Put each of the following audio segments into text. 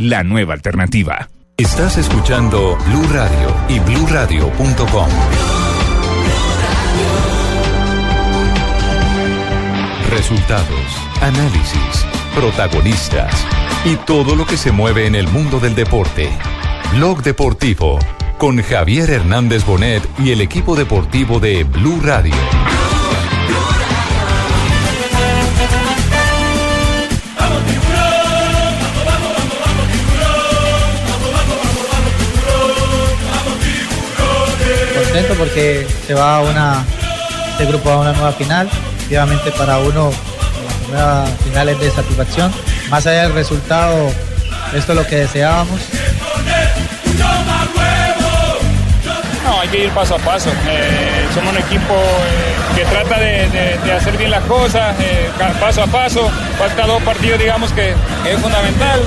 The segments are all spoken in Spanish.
la nueva alternativa. Estás escuchando Blue Radio y bluradio.com. Resultados, análisis, protagonistas y todo lo que se mueve en el mundo del deporte. Blog Deportivo con Javier Hernández Bonet y el equipo deportivo de Blue Radio. Contento porque se va a una, este grupo a una nueva final. Efectivamente para uno las finales de satisfacción. Más allá del resultado, esto es lo que deseábamos. No, hay que ir paso a paso. Eh, somos un equipo eh, que trata de, hacer bien las cosas, eh, paso a paso. Falta dos partidos, digamos que es fundamental.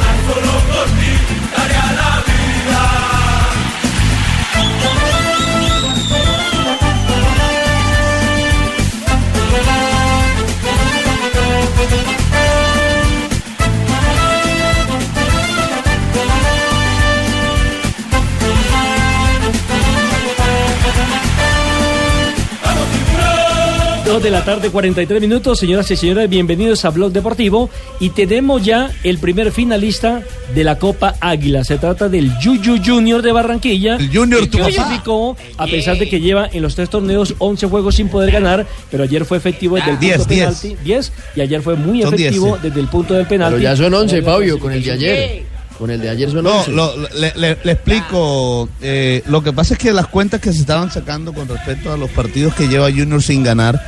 Dos de la tarde, 43 minutos. Señoras y señores, bienvenidos a Blog Deportivo. Y tenemos ya el primer finalista de la Copa Águila. Se trata del Yuyu Junior de Barranquilla. El Junior, tu papá. clasificó, a pesar de que lleva en los tres torneos 11 juegos sin poder ganar, pero ayer fue efectivo desde el punto 10, 10. penalti. 10, y ayer fue muy Son 10, efectivo sí. desde el punto del penalti. Pero ya son 11, Para la Fabio, con el de ayer. Con el de ayer son No, 11. lo- le, le- le explico. eh, lo que pasa es que las cuentas que se estaban sacando con respecto a los partidos que lleva Junior sin ganar,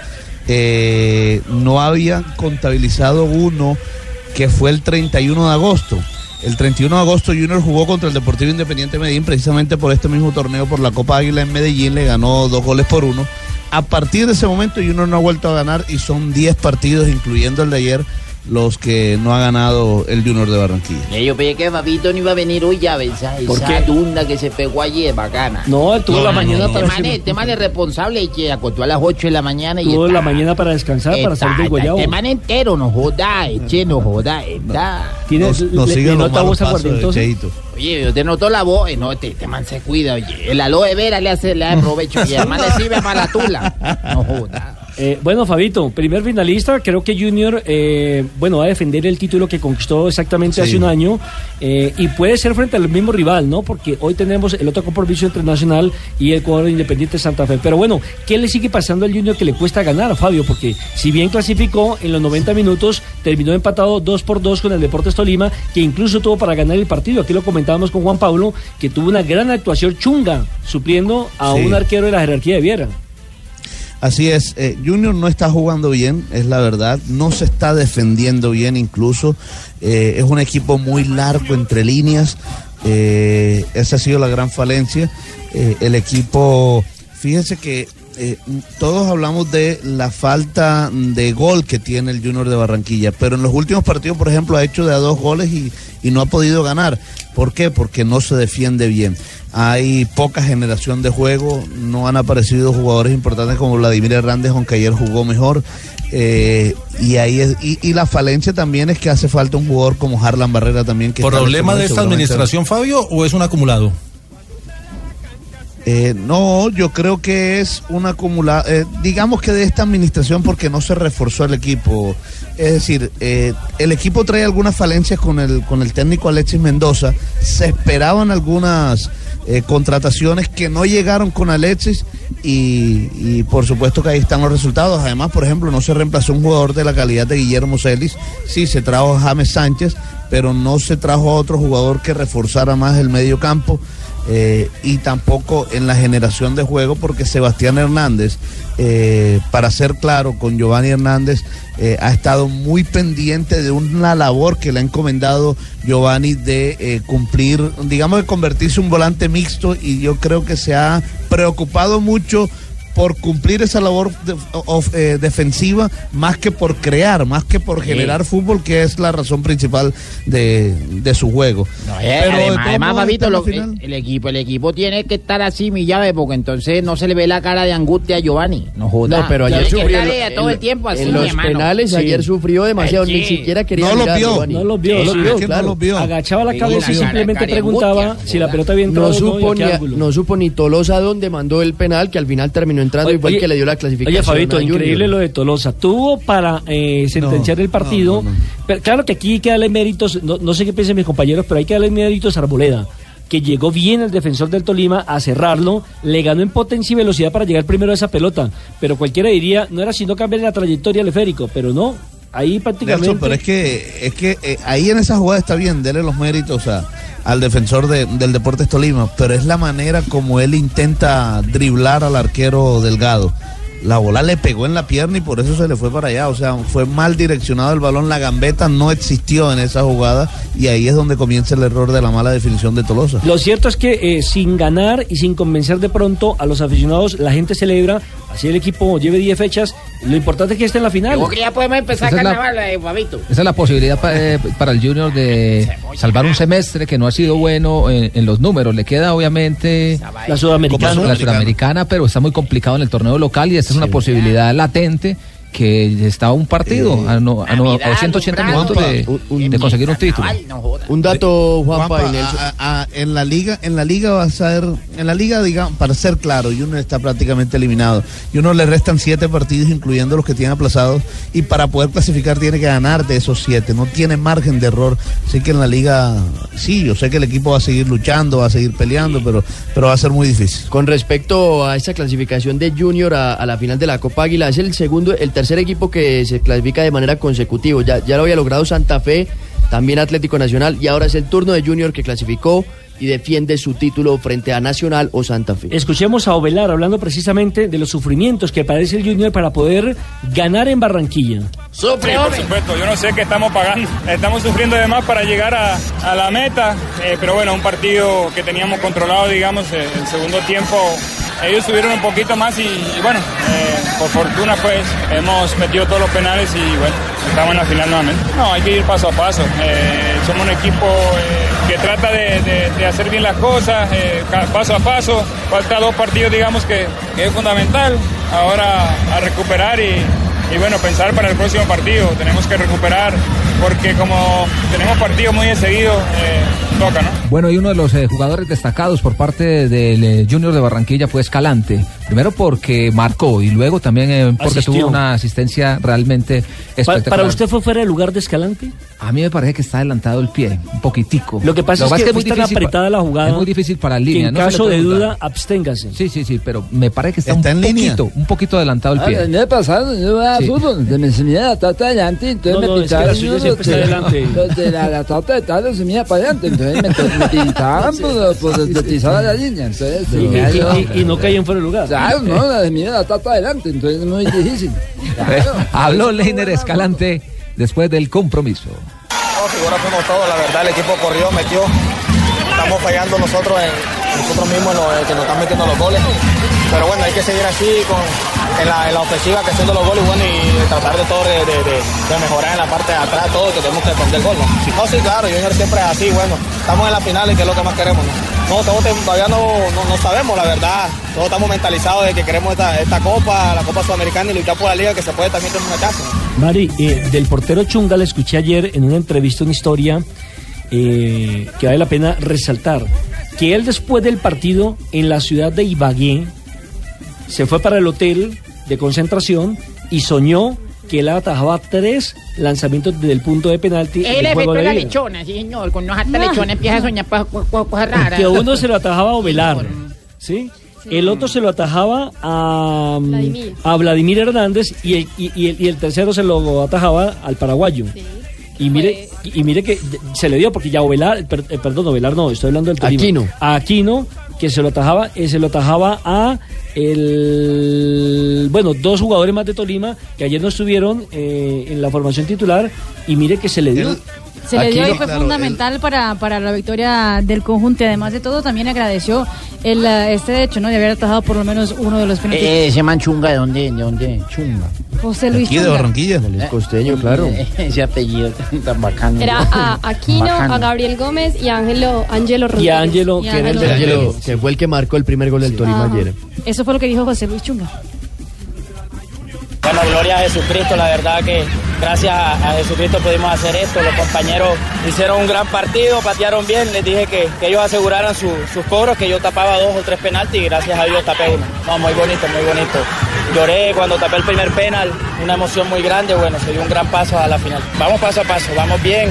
eh, no habían contabilizado uno que fue el 31 de agosto. El 31 de agosto Junior jugó contra el Deportivo Independiente Medellín precisamente por este mismo torneo, por la Copa Águila en Medellín, le ganó dos goles por uno. A partir de ese momento Junior no ha vuelto a ganar y son 10 partidos, incluyendo el de ayer, los que no ha ganado el Junior de Barranquilla. Yo pensé que Fabito no iba a venir hoy ya, ves, esa, ¿Por esa qué? dunda que se pegó ayer, bacana. No, él tuvo la mañana Este para man, es- este man es responsable y que acostó a las 8 de la mañana y tuvo la mañana para descansar, para salir del está- guayabo. Este man entero, no joda, eche, no joda, está. Tiene, Nos- le- nos le siguen los nota malos voz pasos de aguardientosa. Cheito. Oye, yo te noto la voz, eh, no, este, este man se cuida, oye. El aloe vera le hace, le da provecho y el man le sirve para la tula. No joda. Eh, bueno, Fabito, primer finalista, creo que Junior, eh, bueno, va a defender el título que conquistó exactamente Sí. hace un año eh, y puede ser frente al mismo rival, ¿no? Porque hoy tenemos el otro compromiso internacional y el cuadro Independiente Santa Fe. Pero bueno, ¿qué le sigue pasando al Junior que le cuesta ganar, Fabio? Porque si bien clasificó en los 90 minutos, terminó empatado 2 por 2 con el Deportes Tolima, que incluso tuvo para ganar el partido. Aquí lo comentábamos con Juan Pablo, que tuvo una gran actuación chunga, supliendo a Sí. un arquero de la jerarquía de Viera. Así es, eh, Junior no está jugando bien, es la verdad, no se está defendiendo bien incluso, eh, es un equipo muy largo entre líneas, eh, esa ha sido la gran falencia, el equipo, fíjense que todos hablamos de la falta de gol que tiene el Junior de Barranquilla, pero en los últimos partidos, por ejemplo, ha hecho de a dos goles y, y no ha podido ganar. ¿Por qué? Porque no se defiende bien. Hay poca generación de juego, no han aparecido jugadores importantes como Vladimir Hernández, aunque ayer jugó mejor. eh, y ahí es, y, y la falencia también es que hace falta un jugador como Harlan Barrera también. Que este ¿Problema de esta administración, Fabio, o es un acumulado? Eh, no, yo creo que es un acumulado, eh, digamos que de esta administración porque no se reforzó el equipo. Es decir, eh, el equipo trae algunas falencias con el, con el técnico Alexis Mendoza. Se esperaban algunas eh, contrataciones que no llegaron con Alexis y, y por supuesto que ahí están los resultados. Además, por ejemplo, no se reemplazó un jugador de la calidad de Guillermo Celis. Sí, se trajo a James Sánchez, pero no se trajo a otro jugador que reforzara más el medio campo eh, y tampoco en la generación de juego porque Sebastián Hernández, eh, para ser claro, con Giovanni Hernández eh, ha estado muy pendiente de una labor que le ha encomendado Giovanni de cumplir, digamos de convertirse en un volante mixto y yo creo que se ha preocupado mucho por cumplir esa labor de- of- eh, defensiva más que por crear, más que por generar fútbol, que es la razón principal de, de su juego. Eh, Pero de además, además, la lo- el, el equipo, el equipo tiene que estar así, mi llave, porque entonces no se le ve la cara de angustia a Giovanni. No joda. No, pero ayer sufrió eh, todo el tiempo así, en los hermano. penales Sí. ayer sufrió demasiado, Ay, ni siquiera quería No lo vio. Giovanni. No los vio, Sí, no. Agachaba la cabeza y simplemente preguntaba angustia, si la pelota había No supo, ni, no supo ni Tolosa dónde mandó el penal, que al final terminó entrando y fue el que le dio la clasificación. Oye, Fabito, increíble lo de Tolosa. Tuvo para eh, sentenciar No, el partido. no, no, no. Pero claro que aquí hay que darle méritos, no, no sé qué piensan mis compañeros, pero hay que darle méritos a Arboleda, que llegó bien el defensor del Tolima a cerrarlo, le ganó en potencia y velocidad para llegar primero a esa pelota. Pero cualquiera diría, no era sino cambiar la trayectoria al esférico, pero no. Ahí prácticamente. Nelson, pero es que, es que eh, ahí en esa jugada está bien, dele los méritos a- al defensor de- del Deportes Tolima, pero es la manera como él intenta driblar al arquero Delgado. La bola le pegó en la pierna y por eso se le fue para allá. O sea, fue mal direccionado el balón. La gambeta no existió en esa jugada y ahí es donde comienza el error de la mala definición de Tolosa. Lo cierto es que eh, sin ganar y sin convencer de pronto a los aficionados, la gente celebra, así el equipo lleve 10 fechas, lo importante es que esté en la final. Yo creo que ya podemos empezar Esa es la- carnaval, eh. Esa es la posibilidad pa- eh, para el Junior de salvar un semestre que no ha sido bueno en, en los números. Le queda obviamente La sudamericana. la sudamericana, pero está muy complicado en el torneo local y esta es una posibilidad latente que está a un partido, a, no- a no- a Navidad, 180 alumbrado. minutos de, de conseguir un título. No. Un dato, Juanpa Juanpa, y a- en la liga, en la liga va a ser, en la liga, digamos, para ser claro, Junior está prácticamente eliminado. Y uno le restan siete partidos, incluyendo los que tiene aplazados, y para poder clasificar tiene que ganar de esos siete. No tiene margen de error. Así que en la liga, sí, yo sé que el equipo va a seguir luchando, va a seguir peleando, pero, pero va a ser muy difícil. Con respecto a esta clasificación de Junior a, a la final de la Copa Águila, es el segundo, el tercer equipo que se clasifica de manera consecutiva. Ya, ya lo había logrado Santa Fe, también Atlético Nacional, y ahora es el turno de Junior que clasificó y defiende su título frente a Nacional o Santa Fe. Escuchemos a Ovelar hablando precisamente de los sufrimientos que padece el Junior para poder ganar en Barranquilla. Sufre, Sí, por supuesto, yo no sé qué estamos pagando. Estamos sufriendo de más para llegar a, a la meta, eh, pero bueno, un partido que teníamos controlado, digamos, eh, el segundo tiempo. Ellos subieron un poquito más y, bueno, eh, por fortuna pues hemos metido todos los penales y bueno, estamos en la final nuevamente. No, hay que ir paso a paso. Eh, somos un equipo eh, que trata de, hacer bien las cosas, paso a paso. Falta dos partidos, digamos, que es fundamental. Ahora a recuperar y, y bueno, pensar para el próximo partido. Tenemos que recuperar porque como tenemos partidos muy enseguidos, eh, toca, ¿no? Bueno, y uno de los eh, jugadores destacados por parte del eh, Junior de Barranquilla fue Escalante. Primero porque marcó y luego también eh, porque Asistió. tuvo una asistencia realmente espectacular. ¿Para usted fue fuera de lugar de Escalante? A mí me parece que está adelantado el pie, un poquitico. Lo que pasa es que, muy tan difícil pa- apretada la jugada. Es muy difícil para el que línea. en no caso de duda, absténgase. Sí, sí, sí, pero me parece que está, Está un en línea. poquito, un poquito adelantado el Ah, pie. me pasado, yo Sí. fútbol, de mi semilla tata adelante, entonces No, me no, es que la siempre está de- adelante. De la, la tata de tal semilla para adelante, entonces me, pintaban por, la línea, entonces y no caían fuera de lugar. Claro, no, la semilla la tata adelante, entonces es muy difícil. Habló Leiner Escalante después del compromiso. No, figura fuimos todos, la verdad, el equipo corrió, metió. Estamos fallando nosotros, en, nosotros mismos en lo- en que nos están metiendo los goles. Pero bueno, hay que seguir así con, en, la, en la ofensiva, que haciendo los goles bueno, y tratar de todo de, de- de- de mejorar en la parte de atrás, todo, que tenemos que el gol. ¿no? no, sí, claro, Junior siempre es así, bueno, estamos en la final y que es lo que más queremos. No, no todavía no, no, no sabemos, la verdad. Todos estamos mentalizados de que queremos esta, esta copa, la Copa Sudamericana y luchar por la liga, que se puede también tener una casa. Mari, eh, del portero Chunga le escuché ayer en una entrevista una historia eh, que vale la pena resaltar. Que él después del partido en la ciudad de Ibagué se fue para el hotel de concentración y soñó que él atajaba tres lanzamientos desde el punto de penalti. en El el efecto de la vida. lechona, sí señor. Con unos harta lechona empieza a soñar pues, co- co- cosas raras. Que uno se lo atajaba a Ovelar, ¿sí? El otro se lo atajaba a mm, Vladimir. a Vladimir Hernández y el, y, y el, y el tercero se lo atajaba al paraguayo. Y mire, y, y mire que se le dio porque ya Ovelar, per- eh, perdón, Ovelar no, estoy hablando del Tolima. Aquino. A Aquino que se lo atajaba, eh, se lo atajaba a el bueno, dos jugadores más de Tolima que ayer no estuvieron eh, en la formación titular y mire que se le dio. Se le dio Aquí y fue claro, fundamental para, para la victoria del conjunto. Y además de todo, también agradeció el, eh, este hecho, ¿no? De haber atajado por lo menos uno de los penaltis. Eh, ese man chunga, ¿de dónde? ¿De dónde? Chunga. José Luis Aquí de. Barranquilla. Es costeño, claro. Ese apellido tan, tan bacano. Era a Aquino, Bacano. a Gabriel Gómez y a Ángelo, Ángelo Y Rodríguez. a Ángelo, Y que era el Ángelo de Ángelo, que fue el que marcó el primer gol del Tolima Ajá. ayer. Eso fue lo que dijo José Luis Chunga. Bueno, gloria a Jesucristo, la verdad que gracias a, a Jesucristo pudimos hacer esto. Los compañeros hicieron un gran partido, patearon bien, les dije que, que ellos aseguraran su- sus cobros, que yo tapaba dos o tres penaltis y gracias a Dios tapé uno. No, muy bonito, muy bonito. Lloré cuando tapé el primer penal, una emoción muy grande, bueno, se dio un gran paso a la final. Vamos paso a paso, vamos bien.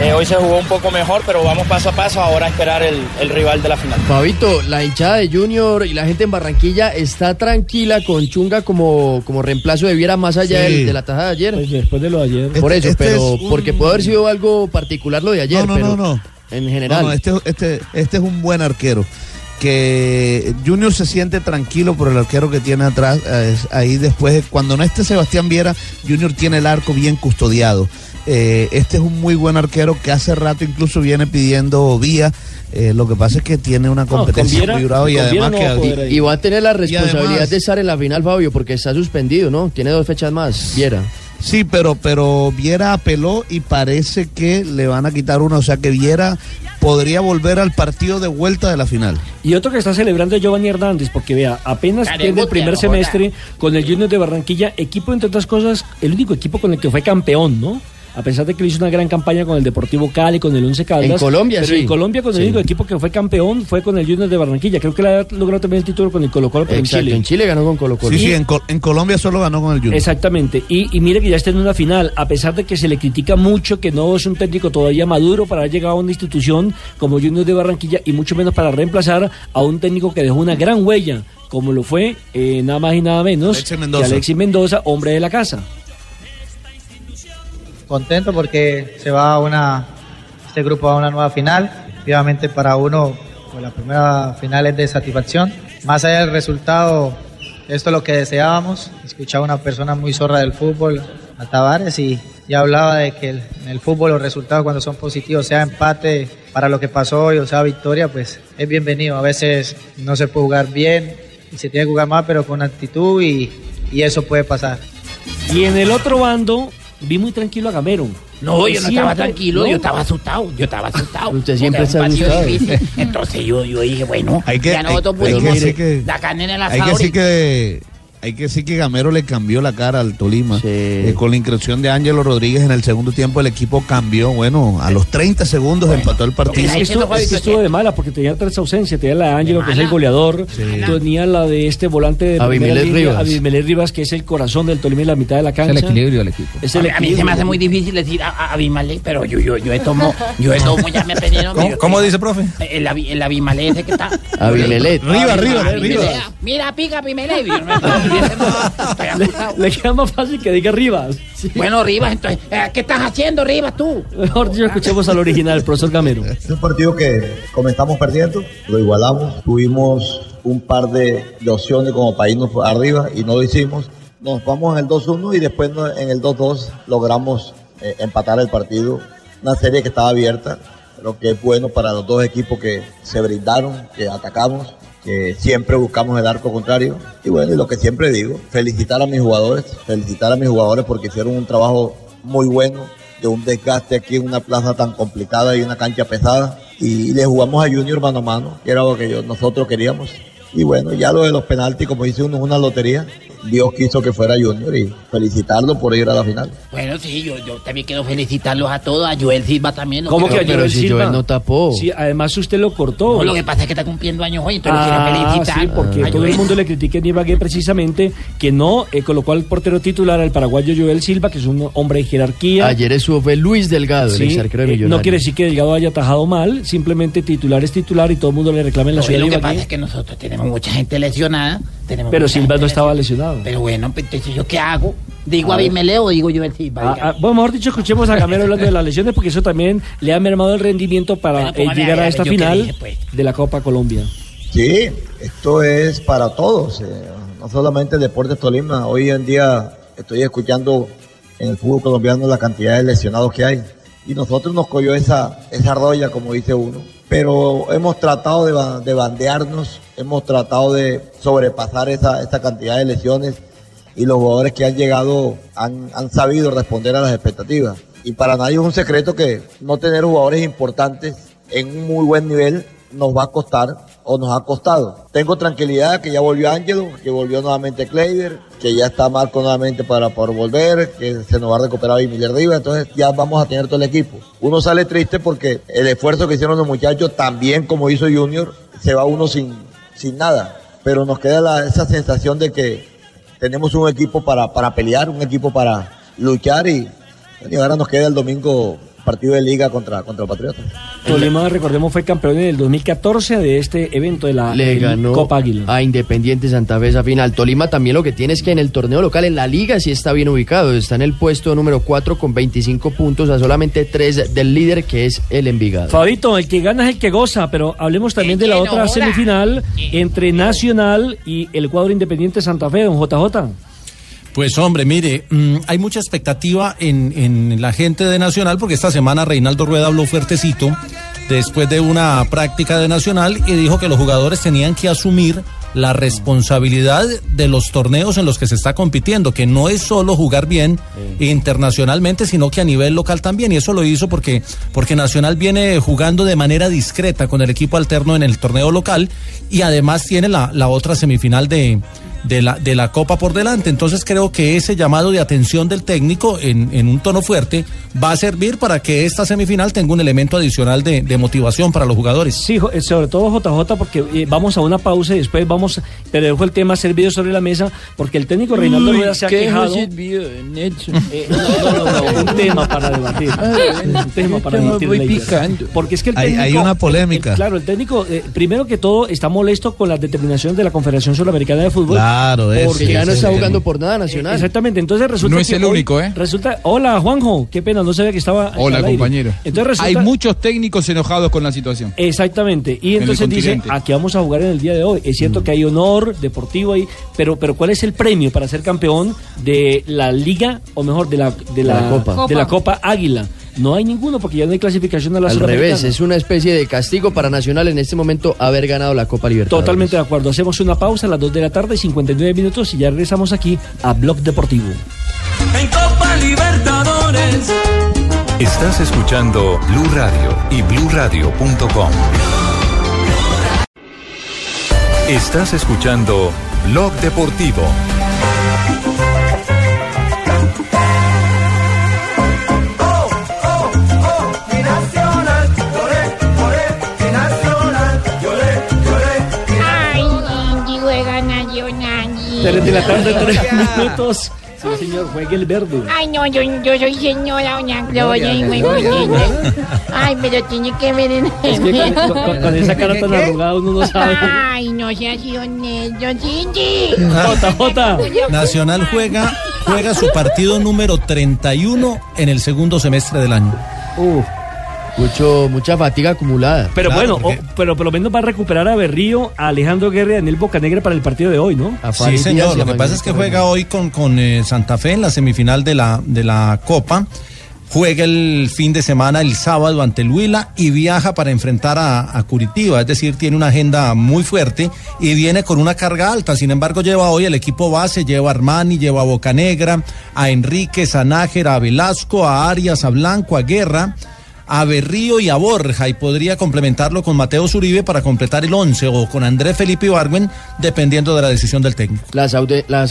Eh, hoy se jugó un poco mejor, pero vamos paso a paso ahora a esperar el, el rival de la final. Fabito, la hinchada de Junior y la gente en Barranquilla está tranquila con Chunga como, como reemplazo de Viera más allá Sí. del- de la tajada de ayer. Pues después de lo de ayer. Por Este- eso, este pero es un- porque puede haber sido algo particular lo de ayer, No, no, pero no, no. en general. No, no, este, este, este es un buen arquero. Que Junior se siente tranquilo por el arquero que tiene atrás. eh, es ahí después, cuando no esté Sebastián Viera, Junior tiene el arco bien custodiado. Eh, este es un muy buen arquero que hace rato incluso viene pidiendo vía. Eh, lo que pasa es que tiene una competencia Viera- muy brava y además no que va a poder ahí. y va a tener la responsabilidad además- de estar en la final, Fabio, porque está suspendido, ¿no? Tiene dos fechas más, Viera. Sí, pero, pero Viera apeló y parece que le van a quitar una, o sea que Viera podría volver al partido de vuelta de la final. Y otro que está celebrando es Giovanni Hernández, porque vea, apenas pierde el primer semestre con el Junior de Barranquilla, equipo entre otras cosas, el único equipo con el que fue campeón, ¿no? A pesar de que le hizo una gran campaña con el Deportivo Cali, con el Once Caldas. En Colombia, pero sí. en Colombia con el Sí. único equipo que fue campeón fue con el Junior de Barranquilla. Creo que le ha logrado también el título con el Colo Colo, pero en Chile. en Chile ganó con Colo Colo. Sí, sí, en, Col- en Colombia solo ganó con el Junior. Exactamente. Y, y mire que ya está en una final, a pesar de que se le critica mucho que no es un técnico todavía maduro para haber llegado a una institución como Junior de Barranquilla y mucho menos para reemplazar a un técnico que dejó una gran huella, como lo fue eh, nada más y nada menos Alexis Mendoza. que Alexis Mendoza, hombre de la casa. Contento porque se va a una, este grupo a una nueva final. Obviamente para uno, pues la primera final es de satisfacción. Más allá del resultado, esto es lo que deseábamos. Escuchaba una persona muy zorra del fútbol, a Tavares, y, y hablaba de que el- en el fútbol los resultados cuando son positivos, sea empate para lo que pasó hoy o sea victoria, pues es bienvenido. A veces no se puede jugar bien y se tiene que jugar más, pero con actitud y, y eso puede pasar. Y en el otro bando vi muy tranquilo a Gamero. No, yo no estaba tranquilo, ¿no? yo estaba asustado, yo estaba asustado. Usted siempre está asustado. difícil. Entonces yo, yo dije, bueno, Hay que- ya nosotros hay- hay que pusimos decir que- la carne en el Hay que asador. decir que hay que decir que Gamero le cambió la cara al Tolima. Sí. Eh, con la inclusión de Ángelo Rodríguez en el segundo tiempo el equipo cambió. Bueno, a los 30 segundos empató el partido. Es que, diciendo, estuvo, de mala porque tenía tres ausencias. Tenía la de Ángelo, que es el goleador. Sí. Tenía la de este volante de Rivas. Rivas, que es el corazón del Tolima y la mitad de la Es cancha. el equilibrio del equipo. Es A el mí, a mí se me equilibrio. hace muy difícil decir a, a pero yo, yo, yo de tomo, yo de tomo ya me aprendieron. ¿Cómo, cómo dice, profe? El, Abi- el Abimelec ese que está. Abimelec. Arriba, arriba, Abimelec. arriba. Mira, pica Abimelec. Yo. Le queda más fácil que diga Rivas. Sí. Bueno, Rivas, entonces, eh, ¿qué estás haciendo, Rivas, tú? Mejor dicho, escuchemos al original, el profesor Gamero. Es un partido que comenzamos perdiendo, lo igualamos, tuvimos un par de, de opciones como para irnos arriba y no lo hicimos. Nos vamos en el 2-1 y después en el 2-2 logramos eh, empatar el partido. Una serie que estaba abierta, lo que es bueno para los dos equipos que se brindaron, que atacamos, siempre buscamos el arco contrario. Y bueno, y lo que siempre digo, felicitar a mis jugadores, felicitar a mis jugadores porque hicieron un trabajo muy bueno, de un desgaste aquí en una plaza tan complicada y una cancha pesada. Y le jugamos a Junior mano a mano, que era lo que yo- nosotros queríamos. Y bueno, ya lo de los penaltis, como dice uno, es una lotería. Dios quiso que fuera Junior y felicitarlo por ir a la final. Bueno, sí, yo, yo también quiero felicitarlos a todos, a Joel Silva también. ¿Cómo que pero Joel si Silva? Joel no tapó. Sí, además usted lo cortó. No, lo que pasa es que está cumpliendo años hoy, entonces lo Ah, quiero felicitar. sí, porque a todo Joel. el mundo le critica a Ibagué precisamente que no eh, colocó al portero titular al paraguayo Joel Silva, que es un hombre de jerarquía. Ayer estuvo fue Luis Delgado, Sí, el ex arquero de eh, no quiere decir que Delgado haya atajado mal, simplemente titular es titular y todo el mundo le reclama en la Oye, ciudad lo que pasa es que nosotros tenemos mucha gente lesionada. Tenemos Pero Silva no estaba lesionada. Pero bueno, pues, entonces yo qué hago? ¿Digo A a ver. Abimelec o digo Silva? Ah, Diga. ah, bueno, mejor dicho, escuchemos a Gamero hablando de las lesiones porque eso también le ha mermado el rendimiento para Bueno, eh, llegar a a ver, esta yo final dije, pues. de la Copa Colombia. Sí, esto es para todos, eh, no solamente el Deportes Tolima. Hoy en día estoy escuchando en el fútbol colombiano la cantidad de lesionados que hay. Y nosotros nos cogió esa, esa roya, como dice uno. Pero hemos tratado de, de bandearnos, hemos tratado de sobrepasar esa, esa cantidad de lesiones y los jugadores que han llegado han, han sabido responder a las expectativas. Y para nadie es un secreto que no tener jugadores importantes en un muy buen nivel nos va a costar o nos ha costado. Tengo tranquilidad que ya volvió Ángelo, que volvió nuevamente Kleider, que ya está Marco nuevamente para poder volver, que se nos va a recuperar Emilio Rivas, entonces ya vamos a tener todo el equipo. Uno sale triste porque el esfuerzo que hicieron los muchachos, también como hizo Junior, se va uno sin, sin nada. Pero nos queda esa sensación de que tenemos un equipo para, para pelear, un equipo para luchar y, y ahora nos queda el domingo partido de liga contra, contra el Patriota. Tolima, recordemos, fue campeón en el 2014 de este evento de la Le ganó Copa Águila. a Independiente Santa Fe esa final. Tolima también lo que tiene es que en el torneo local, en la liga, sí está bien ubicado. Está en el puesto número 4 con 25 puntos, a solamente 3 del líder, que es el Envigado. Fabito, el que gana es el que goza, pero hablemos también de la otra no semifinal entre Nacional y el cuadro Independiente Santa Fe, don JJ. Pues hombre, mire, mm, hay mucha expectativa en, en la gente de Nacional porque esta semana Reinaldo Rueda habló fuertecito después de una práctica de Nacional y dijo que los jugadores tenían que asumir la responsabilidad de los torneos en los que se está compitiendo, que no es solo jugar bien internacionalmente, sino que a nivel local también. Y eso lo hizo porque, porque Nacional viene jugando de manera discreta con el equipo alterno en el torneo local y además tiene la, la otra semifinal de, de la, de la Copa por delante. Entonces creo que ese llamado de atención del técnico en, en un tono fuerte va a servir para que esta semifinal tenga un elemento adicional de, de motivación para los jugadores. Sí, eh, sobre todo JJ, porque eh, vamos a una pausa y después vamos, te dejo el tema servido sobre la mesa, porque el técnico Reinaldo Rueda se ha quejado. Eh, un tema para debatir. un tema para debatir. muy Leider. picante. Porque es que el Hay- técnico. hay una polémica. el- claro, el técnico, eh, primero que todo, está molesto con las determinaciones de la Confederación Suramericana de Fútbol. Claro, eso, porque ya no está jugando por nada nacional. Exactamente, entonces resulta No es que el hoy- único, ¿eh? Resulta, hola Juanjo, qué pena, no sabía que estaba. Hola, compañero. Entonces Hay resulta, muchos técnicos enojados con la situación. Exactamente. Y En entonces dice, continente. aquí vamos a jugar en el día de hoy. Es cierto que hay honor deportivo ahí, pero, pero ¿cuál es el premio para ser campeón de la liga, o mejor, de la, de la, la Copa. de la Copa Águila? No hay ninguno porque ya no hay clasificación a la Al revés, es una especie de castigo para Nacional en este momento haber ganado la Copa Libertadores. Totalmente de acuerdo. Hacemos una pausa a las 2 de la tarde, 59 minutos, y ya regresamos aquí a Blog Deportivo. En Copa Libertadores. Estás escuchando Blue Radio y bluradio.com. Estás escuchando Blog Deportivo. 3 de la tarde, 3 minutos. Sí, señor, juegue el verde. Ay, no, yo, yo soy señora Doña Gloria y juego. Ay, pero tiene que ver en Es que con, con- con esa cara tan arrugada uno no sabe. Ay, no seas honesto, Cindy. JJ. Nacional juega, juega su partido número 31 en el segundo semestre del año. Uf, mucho, mucha fatiga acumulada. Pero Claro, bueno, porque- o- pero por lo menos va a recuperar a Berrío, a Alejandro Guerra y a Daniel Bocanegra para el partido de hoy, ¿no? Sí, señor. Lo que pasa es que juega hoy con, con eh, Santa Fe en la semifinal de la, de la Copa. Juega el fin de semana, el sábado, ante el Huila y viaja para enfrentar a, a Curitiba. Es decir, tiene una agenda muy fuerte y viene con una carga alta. Sin embargo, lleva hoy el equipo base, lleva a Armani, lleva a Bocanegra, a Enrique, a Nájera, a Velasco, a Arias, a Blanco, a Guerra a Berrío y a Borja y podría complementarlo con Mateo Zuribe para completar el 11 o con Andrés Felipe Ibargüen dependiendo de la decisión del técnico. Las,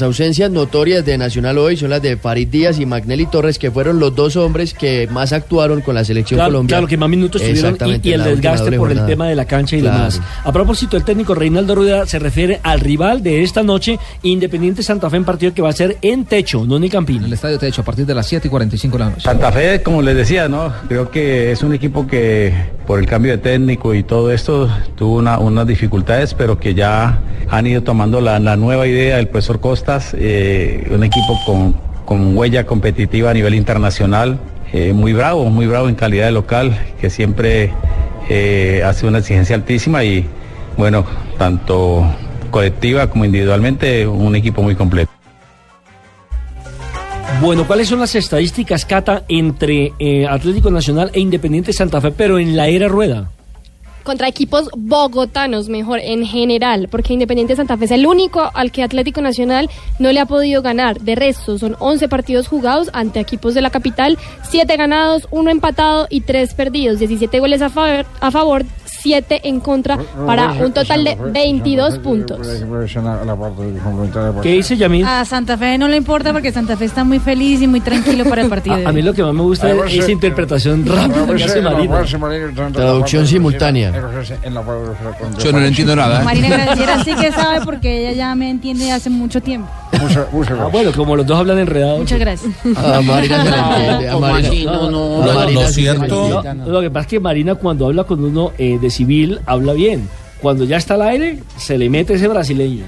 ausencias notorias de Nacional hoy son las de Farid Díaz y Magnelli Torres, que fueron los dos hombres que más actuaron con la selección Claro, colombiana. claro, que más minutos tuvieron y, y en el desgaste por el tema de la cancha y Claro. demás. A propósito, el técnico Reinaldo Rueda se refiere al rival de esta noche, Independiente Santa Fe, en partido que va a ser en Techo, no en el Campín. El estadio Techo, a partir de las 7 y 45 de la noche. Santa Fe, como les decía, ¿no? Creo que es un equipo que por el cambio de técnico y todo esto tuvo una- unas dificultades, pero que ya han ido tomando la, nueva idea del profesor Costas, eh, un equipo con, con huella competitiva a nivel internacional, eh, muy bravo, muy bravo en calidad de local, que siempre eh, hace una exigencia altísima y, bueno, tanto colectiva como individualmente, un equipo muy completo. Bueno, ¿cuáles son las estadísticas, Cata, entre eh, Atlético Nacional e Independiente Santa Fe, pero en la era rueda? Contra equipos bogotanos, mejor, en general, porque Independiente Santa Fe es el único al que Atlético Nacional no le ha podido ganar. De resto, son 11 partidos jugados ante equipos de la capital, 7 ganados, 1 empatado y 3 perdidos, 17 goles a favor, a favor 7 en contra, para un total de 22 puntos. ¿Qué dice Yamil? A Santa Fe no le importa porque Santa Fe está muy feliz y muy tranquilo para el partido. A, a mí lo que más me gusta es esa interpretación rápida que hace Marina. Traducción simultánea. Yo no le entiendo nada. ¿eh? Marina Graciera sí que sabe porque ella ya me entiende hace mucho tiempo. Ah, bueno, como los dos hablan enredados. Muchas gracias. A Marina se le entiende. A ¿cómo Marina, así? No, no, a no, Marina lo cierto- que pasa es que Marina cuando habla con uno eh, de civil, habla bien. Cuando ya está al aire, se le mete ese brasileño.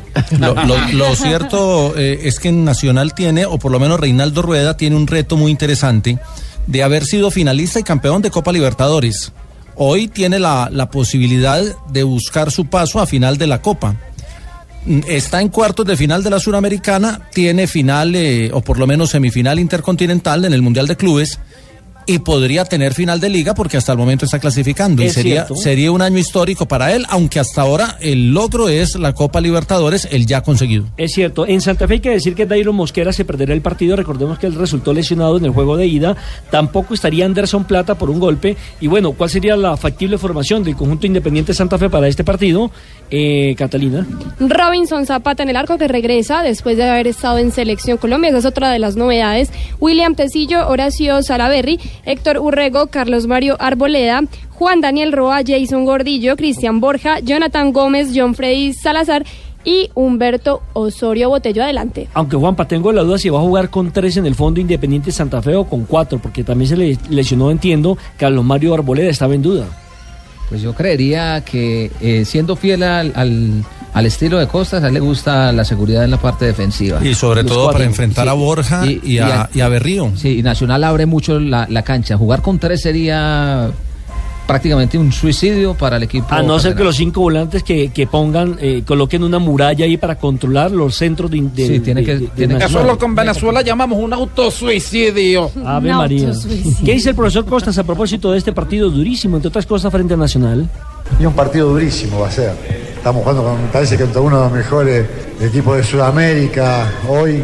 Lo, cierto eh, es que Nacional tiene, o por lo menos Reinaldo Rueda tiene un reto muy interesante de haber sido finalista y campeón de Copa Libertadores. Hoy tiene la, la posibilidad de buscar su paso a final de la Copa. Mm, Está en cuartos de final de la Suramericana, tiene final, eh, o por lo menos semifinal intercontinental en el Mundial de Clubes. Y podría tener final de liga porque hasta el momento está clasificando. y sería, cierto. sería un año histórico para él, aunque hasta ahora el logro es la Copa Libertadores, el ya conseguido. Es cierto, en Santa Fe hay que decir que Dairo Mosquera se perderá el partido, recordemos que él resultó lesionado en el juego de ida, tampoco estaría Anderson Plata por un golpe, y bueno, ¿cuál sería la factible formación del conjunto Independiente Santa Fe para este partido? Eh, Catalina. Robinson Zapata en el arco que regresa después de haber estado en Selección Colombia, esa es otra de las novedades. William Tecillo, Horacio Salaberry, Héctor Urrego, Carlos Mario Arboleda, Juan Daniel Roa, Jason Gordillo, Cristian Borja, Jonathan Gómez, John Freddy Salazar y Humberto Osorio Botello adelante. Aunque Juanpa, tengo la duda si va a jugar con tres en el fondo Independiente Santa Fe o con cuatro, porque también se le lesionó, entiendo, Carlos Mario Arboleda estaba en duda. Pues yo creería que eh, siendo fiel al, al, al estilo de Costas, a él le gusta la seguridad en la parte defensiva. Y sobre Los todo cuatro. para enfrentar a Borja y a- y a Berrío. Sí, y Nacional abre mucho la, la cancha. Jugar con tres sería prácticamente un suicidio para el equipo. A no ser que los cinco volantes que, que pongan, eh, coloquen una muralla ahí para controlar los centros de, de- Sí, tiene de- que- de- de tiene. Eso es lo que en Venezuela llamamos un autosuicidio. Ave María. ¿Qué dice el profesor Costas a propósito de este partido durísimo, entre otras cosas, frente a Nacional? Y un partido durísimo va a ser. Estamos jugando, con, parece que contra uno de los mejores equipos de Sudamérica hoy,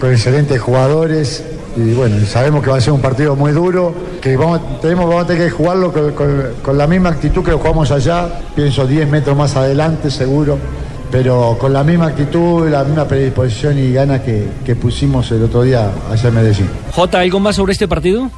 con excelentes jugadores. Y bueno, sabemos que va a ser un partido muy duro, que vamos, tenemos, vamos a tener que jugarlo con, con- con la misma actitud que lo jugamos allá. Pienso 10 metros más adelante, seguro. Pero con la misma actitud, la misma predisposición y ganas que, que pusimos el otro día allá en Medellín. J, ¿algo más sobre este partido?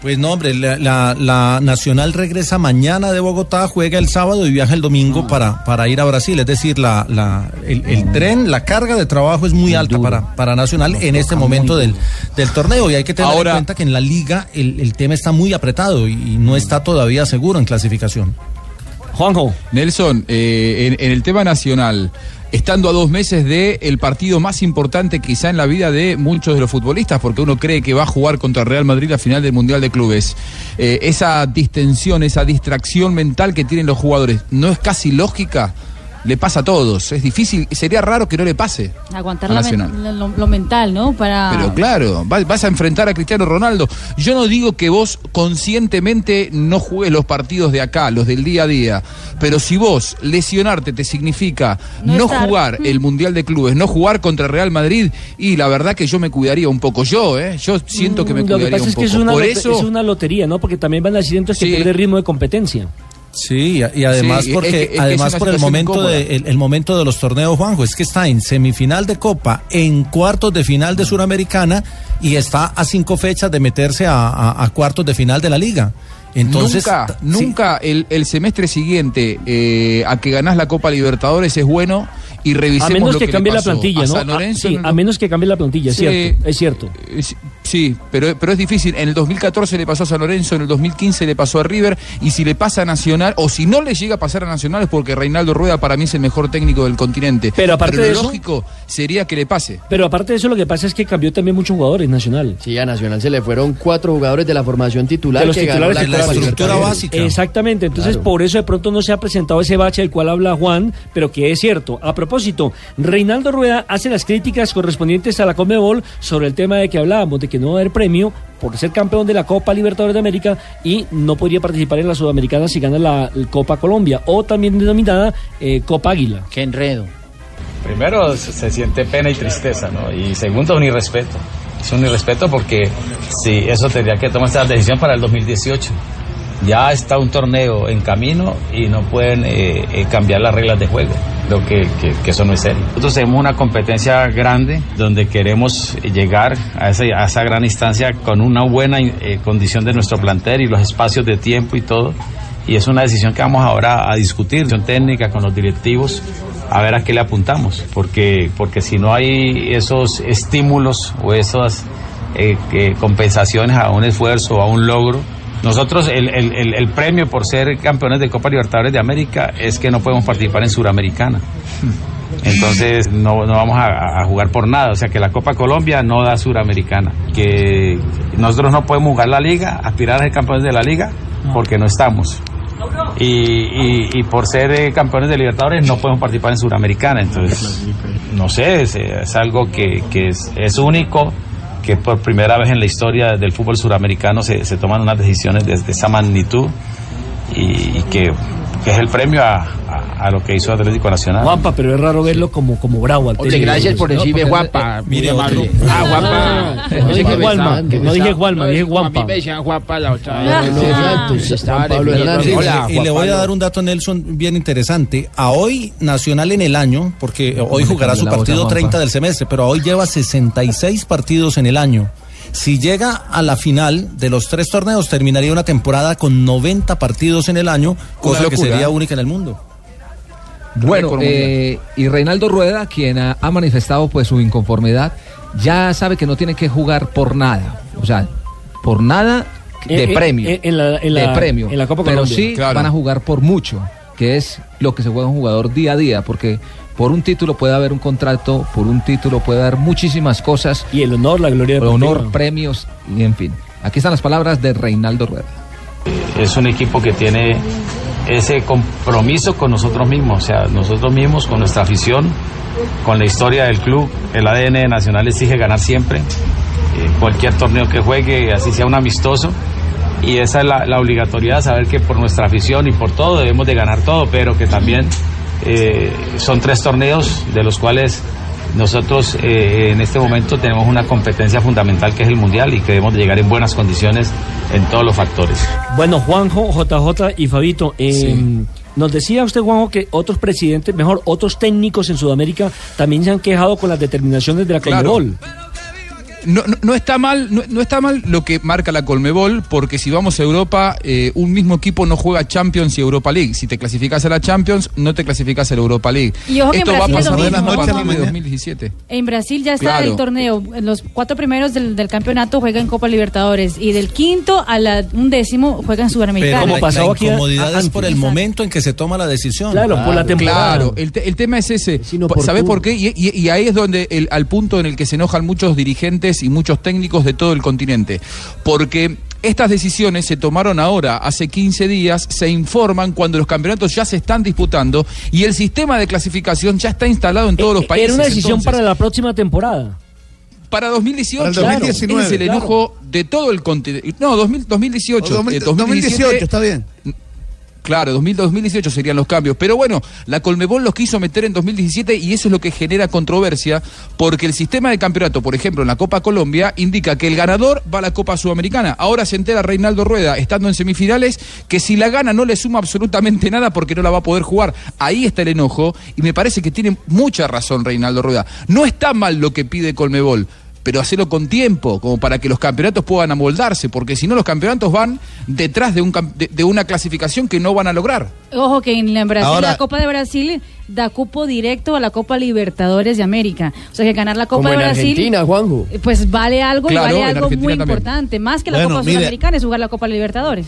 Pues no, hombre, la, la- la Nacional regresa mañana de Bogotá, juega el sábado y viaja el domingo para, para ir a Brasil. Es decir, la, la- el, el tren, la carga de trabajo es muy alta para, para Nacional en este momento del, del torneo. Y hay que tener Ahora- en cuenta que en la liga el, el tema está muy apretado y, y no está todavía seguro en clasificación. Juanjo. Nelson, eh, en, en el tema nacional, estando a dos meses de el partido más importante quizá en la vida de muchos de los futbolistas, porque uno cree que va a jugar contra Real Madrid la final del Mundial de Clubes, eh, esa distensión, esa distracción mental que tienen los jugadores, ¿no es casi lógica? Le pasa a todos, es difícil, sería raro que no le pase. Aguantar a la Nacional. men- lo, lo mental, ¿no? Para... Pero claro, va- vas a enfrentar a Cristiano Ronaldo. Yo no digo que vos conscientemente no juegues los partidos de acá, los del día a día, pero si vos lesionarte te significa No no, estar. jugar el Mundial de Clubes, no jugar contra Real Madrid, y la verdad que yo me cuidaría un poco yo, ¿eh? Yo siento que me Mm, Lo que cuidaría pasa un es que poco. es una, Por lote- eso es una lotería, ¿no? Porque también van a decir entonces que Sí. pierde ritmo de competencia. Sí, y y además Sí, porque que- es que es además por el momento de el, el momento de los torneos Juanjo es que está en semifinal de Copa, en cuartos de final de Suramericana y está a cinco fechas de meterse a, a- a cuartos de final de la liga. Entonces nunca, sí, nunca el, el semestre siguiente eh, a que ganás la Copa Libertadores es bueno y revisemos A menos lo que, que, cambie le la plantilla, ¿no? Ah, sí, a menos que cambie la plantilla, es Sí. cierto. Es cierto. Sí, pero, pero es difícil. En el 2014 le pasó a San Lorenzo, en el 2015 le pasó a River, y si le pasa a Nacional, o si no le llega a pasar a Nacional, es porque Reinaldo Rueda para mí es el mejor técnico del continente. Pero aparte lo de eso- lógico sería que le pase. Pero aparte de eso, lo que pasa es que cambió también muchos jugadores Nacional. Sí, a Nacional se le fueron cuatro jugadores de la formación titular de los que ganó titulares la que Copa estaban. Libertadores. Exactamente, entonces Claro. por eso de pronto no se ha presentado ese bache del cual habla Juan, pero que es cierto. A propósito, Reinaldo Rueda hace las críticas correspondientes a la Conmebol sobre el tema de que hablábamos, de que no va a haber premio por ser campeón de la Copa Libertadores de América y no podría participar en la Sudamericana si gana la Copa Colombia o también denominada eh, Copa Águila. Qué enredo. Primero se siente pena y tristeza, ¿no? Y segundo, un irrespeto. Es un irrespeto porque sí, eso tendría que tomar esta decisión para el 2018. Ya está un torneo en camino y no pueden eh, eh, cambiar las reglas de juego. Creo que, que- eso no es serio. Nosotros tenemos una competencia grande donde queremos llegar a esa, a esa gran instancia con una buena eh, condición de nuestro plantel y los espacios de tiempo y todo. Y es una decisión que vamos ahora a discutir, decisión técnica con los directivos, a ver a qué le apuntamos, porque, porque si no hay esos estímulos o esas compensaciones a un esfuerzo a un logro, nosotros el, el- el- premio por ser campeones de Copa Libertadores de América es que no podemos participar en Suramericana. Entonces no, no vamos a, a jugar por nada, o sea que la Copa Colombia no da Suramericana, que nosotros no podemos jugar la liga, aspirar a ser campeones de la liga, porque no estamos. Y, y- y por ser eh, campeones de Libertadores no podemos participar en Suramericana, entonces no sé, es, es algo que, que es, es único, que por primera vez en la historia del fútbol suramericano se, se toman unas decisiones de, esa magnitud y, y que, que es el premio a, a- lo que hizo Atlético Nacional. Juanpa, pero es raro verlo como, como bravo al técnico. gracias por No, decirme Juanpa. eh, Muy mire, amable. Ah, Juanpa. No dije Juanma, no dije dije A mí Juanpa. me decían Juanpa la otra Ah, vez. no, exacto, Pablo Hola, y le voy a dar un dato, Nelson, bien interesante. A hoy, Nacional en el año, porque hoy jugará su partido Juanpa? 30 del semestre, pero hoy lleva 66 partidos en el año. Si llega a la final de los tres torneos, terminaría una temporada con 90 partidos en el año, cosa que sería única en el mundo. Bueno, eh, y Reinaldo Rueda, quien ha, ha manifestado pues su inconformidad, ya sabe que no tiene que jugar por nada, o sea, por nada de Eh, premio, eh, en la- en de premio, en la Copa pero Colombia. sí Claro. van a jugar por mucho, que es lo que se juega un jugador día a día, porque por un título puede haber un contrato, por un título puede haber muchísimas cosas. Y el honor, la gloria El honor, premios y en fin. Aquí están las palabras de Reinaldo Rueda. es un equipo que tiene ese compromiso con nosotros mismos, o sea, nosotros mismos, con nuestra afición, con la historia del club. El ADN de Nacional exige ganar siempre, eh, cualquier torneo que juegue, así sea un amistoso. Y esa es la, obligatoriedad, saber que por nuestra afición y por todo debemos de ganar todo, pero que también eh, son tres torneos de los cuales nosotros eh, en este momento tenemos una competencia fundamental que es el Mundial y que debemos de llegar en buenas condiciones en todos los factores. Bueno, Juanjo, JJ y Fabito, eh, nos decía usted, Juanjo, que otros presidentes, mejor, otros técnicos en Sudamérica también se han quejado con las determinaciones de la Claro. Conmebol. No, no, no está mal, no, no está mal lo que marca la Colmebol, porque si vamos a Europa, eh, un mismo equipo no juega Champions y Europa League. Si te clasificas a la Champions, no te clasificas a la Europa League. Y ojo que en Esto va a Brasil pasar de Mañana. 2017. En Brasil ya está Claro. el torneo. Los cuatro primeros del, del campeonato juegan Copa Libertadores y del quinto a la un décimo juegan Pero Sudamericana. la, la incomodidad a- es por el momento en que se toma la decisión. Claro, el, te- el tema es ese. ¿Sabes por qué? Y, y- y ahí es donde, el- al punto en el que se enojan muchos dirigentes y muchos técnicos de todo el continente. Porque estas decisiones se tomaron ahora, hace 15 días, se informan cuando los campeonatos ya se están disputando y el sistema de clasificación ya está instalado en todos los países. Era una decisión Entonces, para la próxima temporada. para 2018. Para el claro. 2019, Ese es el claro. enojo de todo el continente. No, 2000 2018. O 2000 eh, 2017, 2018, está bien. Claro, 2000, 2018 serían los cambios. Pero bueno, la Colmebol los quiso meter en 2017 y eso es lo que genera controversia, porque el sistema de campeonato, por ejemplo, en la Copa Colombia, indica que el ganador va a la Copa Sudamericana. Ahora se entera Reinaldo Rueda, estando en semifinales, que si la gana no le suma absolutamente nada porque no la va a poder jugar. Ahí está el enojo y me parece que tiene mucha razón Reinaldo Rueda. No está mal lo que pide Colmebol. Pero hacerlo con tiempo, como para que los campeonatos puedan amoldarse, porque si no los campeonatos van detrás de, un, de, de una clasificación que no van a lograr. Ojo que en Brasil, Ahora- la Copa de Brasil da cupo directo a la Copa Libertadores de América. O sea que ganar la Copa Como de en Brasil. Argentina, Juanjo. Pues vale algo, y vale algo Argentina muy también. importante. Más que la Bueno, Copa mire. Sudamericana es jugar la Copa Libertadores.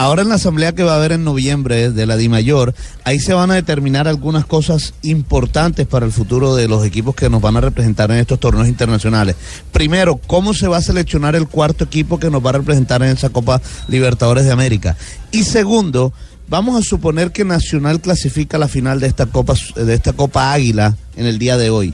Ahora en la asamblea que va a haber en noviembre de la DIMAYOR, ahí se van a determinar algunas cosas importantes para el futuro de los equipos que nos van a representar en estos torneos internacionales. Primero, cómo se va a seleccionar el cuarto equipo que nos va a representar en esa Copa Libertadores de América. Y segundo, vamos a suponer que Nacional clasifica a la final de esta Copa de esta Copa Águila en el día de hoy.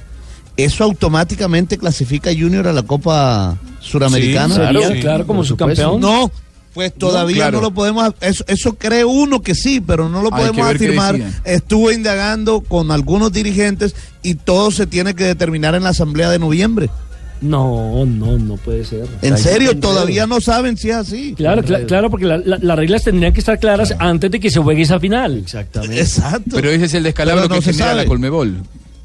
Eso automáticamente clasifica a Junior a la Copa Suramericana. Sí, Sí, claro, como subcampeón. No, pues todavía claro. no lo podemos. Eso, eso cree uno que sí, pero no lo Hay podemos afirmar. Estuve indagando con algunos dirigentes y todo se tiene que determinar en la asamblea de noviembre. No, no, no puede ser. En serio, todavía no saben si es así. Claro, cla- claro, porque la- la- las reglas tendrían que estar claras antes de que se juegue esa final. Exactamente. Exacto. Pero ese es el descalabro Pero no que se genera sabe. la Colmebol.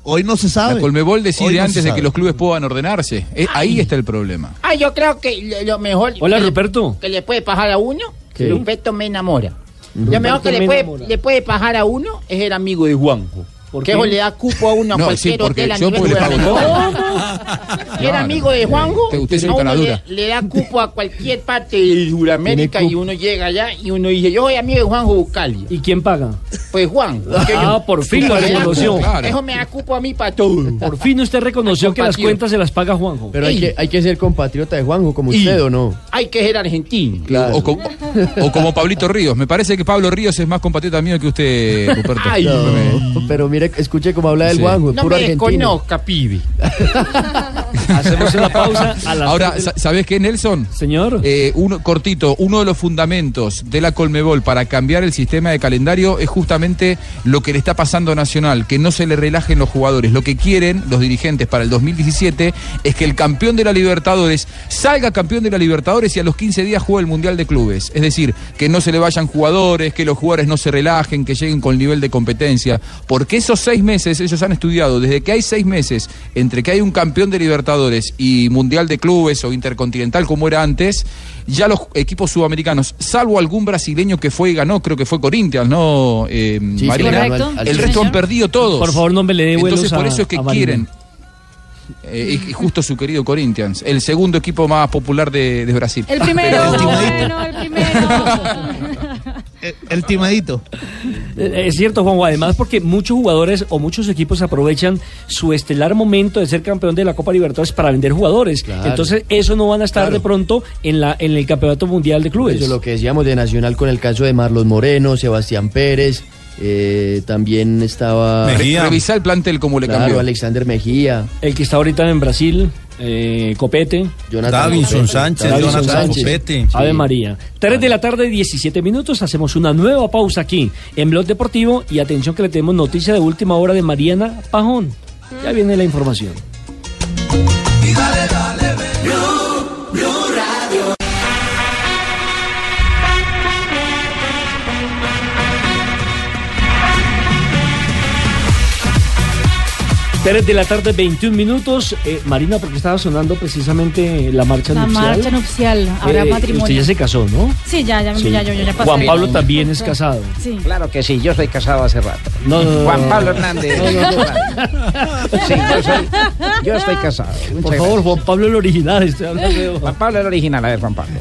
Hoy no se sabe. La Colmebol decide no antes de que los clubes puedan ordenarse. Eh, ahí está el problema. Ah, yo creo que lo, mejor Hola, que le- que le puede pasar a uno, ¿Qué? Ruperto me enamora. Lo mejor que me le puede, le puede pasar a uno es el amigo de Juanjo. ¿Por que qué? eso le da cupo a uno a No, cualquier sí, porque hotel a nivel pago gubernamental. Era amigo de Juanjo, Usted- usted es caladura. le, le da cupo a cualquier parte de Sudamérica y uno llega allá y uno dice, yo soy amigo de Juanjo Bucalia. ¿Y quién paga? Pues Juanjo. que Ah, yo- por fin lo reconoció. Claro. Eso me da cupo a mí para todo. Por fin usted reconoció que las cuentas se las paga Juanjo. Pero hay que, hay que ser compatriota de Juanjo, como Y- usted, ¿o no? Hay que ser argentino. Claro. O, co- o como Pablito Ríos. Me parece que Pablo Ríos es más compatriota mío que usted, Ruperto. Ay, No, pero mire, escuche cómo habla del Sí. Juanjo, No puro me argentino. desconozca, pibe. Hacemos una pausa a las Ahora, tres de sa- ¿sabés qué, Nelson? Señor. Eh, uno, cortito, uno de los fundamentos de la Colmebol para cambiar el sistema de calendario es justamente lo que le está pasando a Nacional, que no se le relajen los jugadores. Lo que quieren los dirigentes para el 2017 es que el campeón de la Libertadores salga campeón de la Libertadores y a los 15 días juegue el Mundial de Clubes. Es decir, que no se le vayan jugadores, que los jugadores no se relajen, que lleguen con nivel de competencia. Porque esos seis meses, ellos han estudiado, desde que hay seis meses entre que hay un campeón de Libertadores y Mundial de Clubes o Intercontinental como era antes, ya los equipos sudamericanos, salvo algún brasileño que fue y ganó, creo que fue Corinthians, ¿no? Eh, Sí, Marina? correcto. El Sí, resto señor. han perdido todos. Por favor, no me le dé Entonces, por eso es que quieren. eh, y justo su querido Corinthians, el segundo equipo más popular de, de Brasil. El primero, Pero- bueno, el primero. El, el timadito. Eh, Es cierto, Juanjo, además porque muchos jugadores o muchos equipos aprovechan su estelar momento de ser campeón de la Copa Libertadores para vender jugadores. Claro. Entonces, eso no van a estar Claro. de pronto en la en el Campeonato Mundial de Clubes. Eso es lo que decíamos de Nacional con el caso de Marlos Moreno, Sebastián Pérez, eh, también estaba Mejía. Revisa el plantel como le claro, cambió. Alexander Mejía, El que está ahorita en Brasil, eh, Copete. Jonathan Davinson Copete, Sánchez, Davinson Jonathan Sánchez. Copete. Ave María. 3 de la tarde, 17 minutos. Hacemos una nueva pausa aquí en Blog Deportivo. Y atención que le tenemos noticia de última hora de Mariana Pajón. Ya viene la información. Y dale, dale, 3 de la tarde, 21 minutos. Eh, Marina, porque estaba sonando precisamente la marcha La nupcial. marcha nupcial, habrá Eh, matrimonio. Usted ya se casó, ¿no? Sí, ya, ya, Sí. ya, yo, yo ya pasé. Juan Pablo también es casado. Sí. Claro que sí, yo soy casado hace rato. No, no, no, Juan. Pablo Hernández. No, no, no. Sí, yo, soy, yo estoy casado. Por favor, Juan Pablo el original. Estoy hablando de-. Juan Pablo el original, a ver, Juan Pablo.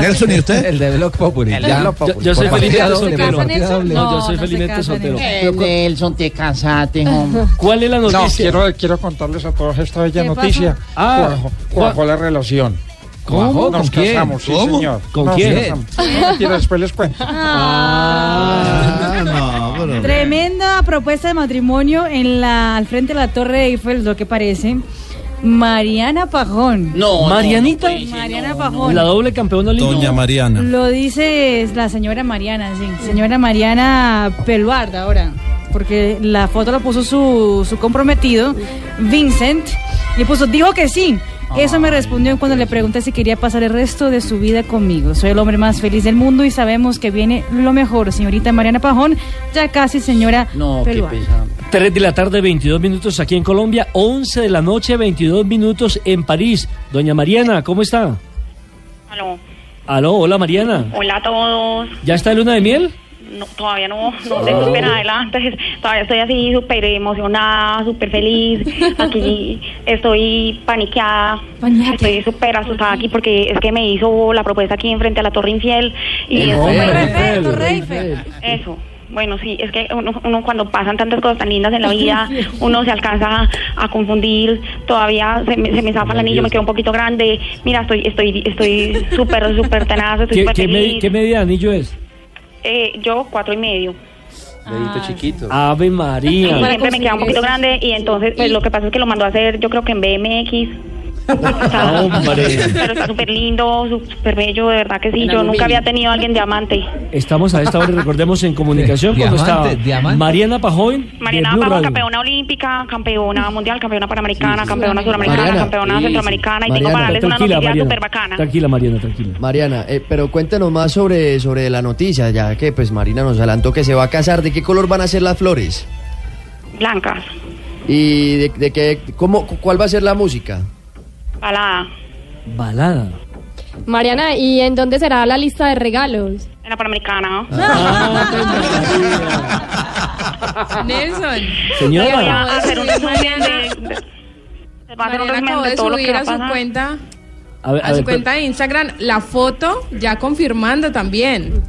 Nelson, ¿y usted? El de Blog Populi. El Ya. de Blog Yo, Populi. yo soy felizmente soltero. No, yo No, soy no se felizmente soltero. Eh, Nelson, te casaste, hombre. ¿Cuál es la No, noticia? quiero, quiero contarles a todos esta bella ¿Qué noticia. Ah, Cuajó, la relación. ¿Cómo? Nos ¿Con quién? casamos, sí, ¿Cómo? señor. ¿Con Nos quién? No, mentira, después les cuento. Ah, no, pero- Tremenda propuesta de matrimonio en la, al frente de la Torre Eiffel, lo que parece. Mariana Pajón. No, Marianita. no, no, Mariana Pajón. La doble campeona olímpica. Doña Mariana. Lo dice la señora Mariana, sí. Señora Mariana Peluard ahora. Porque la foto la puso su, su comprometido, Vincent. Y puso, dijo que sí. Eso me respondió cuando le pregunté si quería pasar el resto de su vida conmigo. Soy el hombre más feliz del mundo y sabemos que viene lo mejor. Señorita Mariana Pajón, ya casi señora No, qué pesado. 3 de la tarde, 22 minutos aquí en Colombia, 11 de la noche, 22 minutos en París. Doña Mariana, ¿cómo está? Aló. Aló, hola Mariana. Hola a todos. ¿Ya está de luna de miel? No, todavía no, no estoy súper adelante. Todavía estoy así súper emocionada, súper feliz. Aquí estoy paniqueada. Estoy súper asustada aquí porque es que me hizo la propuesta aquí enfrente a la Torre Infiel. Y es súper- Eso. Bueno, sí, es que uno, uno cuando pasan tantas cosas tan lindas en la vida, uno se alcanza a confundir, todavía se me, se me zafa el anillo, me queda un poquito grande. Mira, estoy estoy estoy súper, súper tenaz, estoy ¿Qué, súper qué qué medida de anillo es? Eh, yo cuatro y medio. Dedito chiquito. Ave María. Siempre me queda un poquito grande y entonces pues lo que pasa es que lo mandó a hacer yo creo que en BMX. Está- Hombre. Pero está súper lindo, súper bello, de verdad que sí. Yo nunca había tenido a alguien diamante. Estamos a esta hora, recordemos, en comunicación cuando Diamante, estaba diamante. Mariana Pajón. Mariana de Blue Pajo, Radio. campeona olímpica, campeona mundial, campeona panamericana, campeona sí. suramericana, Mariana, campeona centroamericana y tengo para darles una Tranquila, noticia Mariana. súper bacana. Tranquila, Mariana, tranquila. Mariana, eh, pero cuéntanos más sobre, sobre la noticia, ya que pues Marina nos adelantó que se va a casar. ¿De qué color van a ser las flores? Blancas, ¿Y de, de qué, cómo, cuál va a ser la música? Balada, Balada. Mariana, ¿y en dónde será la lista de regalos? en la panamericana. Nelson. Señora. Voy a hacer un resumen de, de- va a hacer un Mariana resumen acabó de de todo lo que subir va a su cuenta, A ver, a a su cuenta de Instagram la foto ya confirmando también.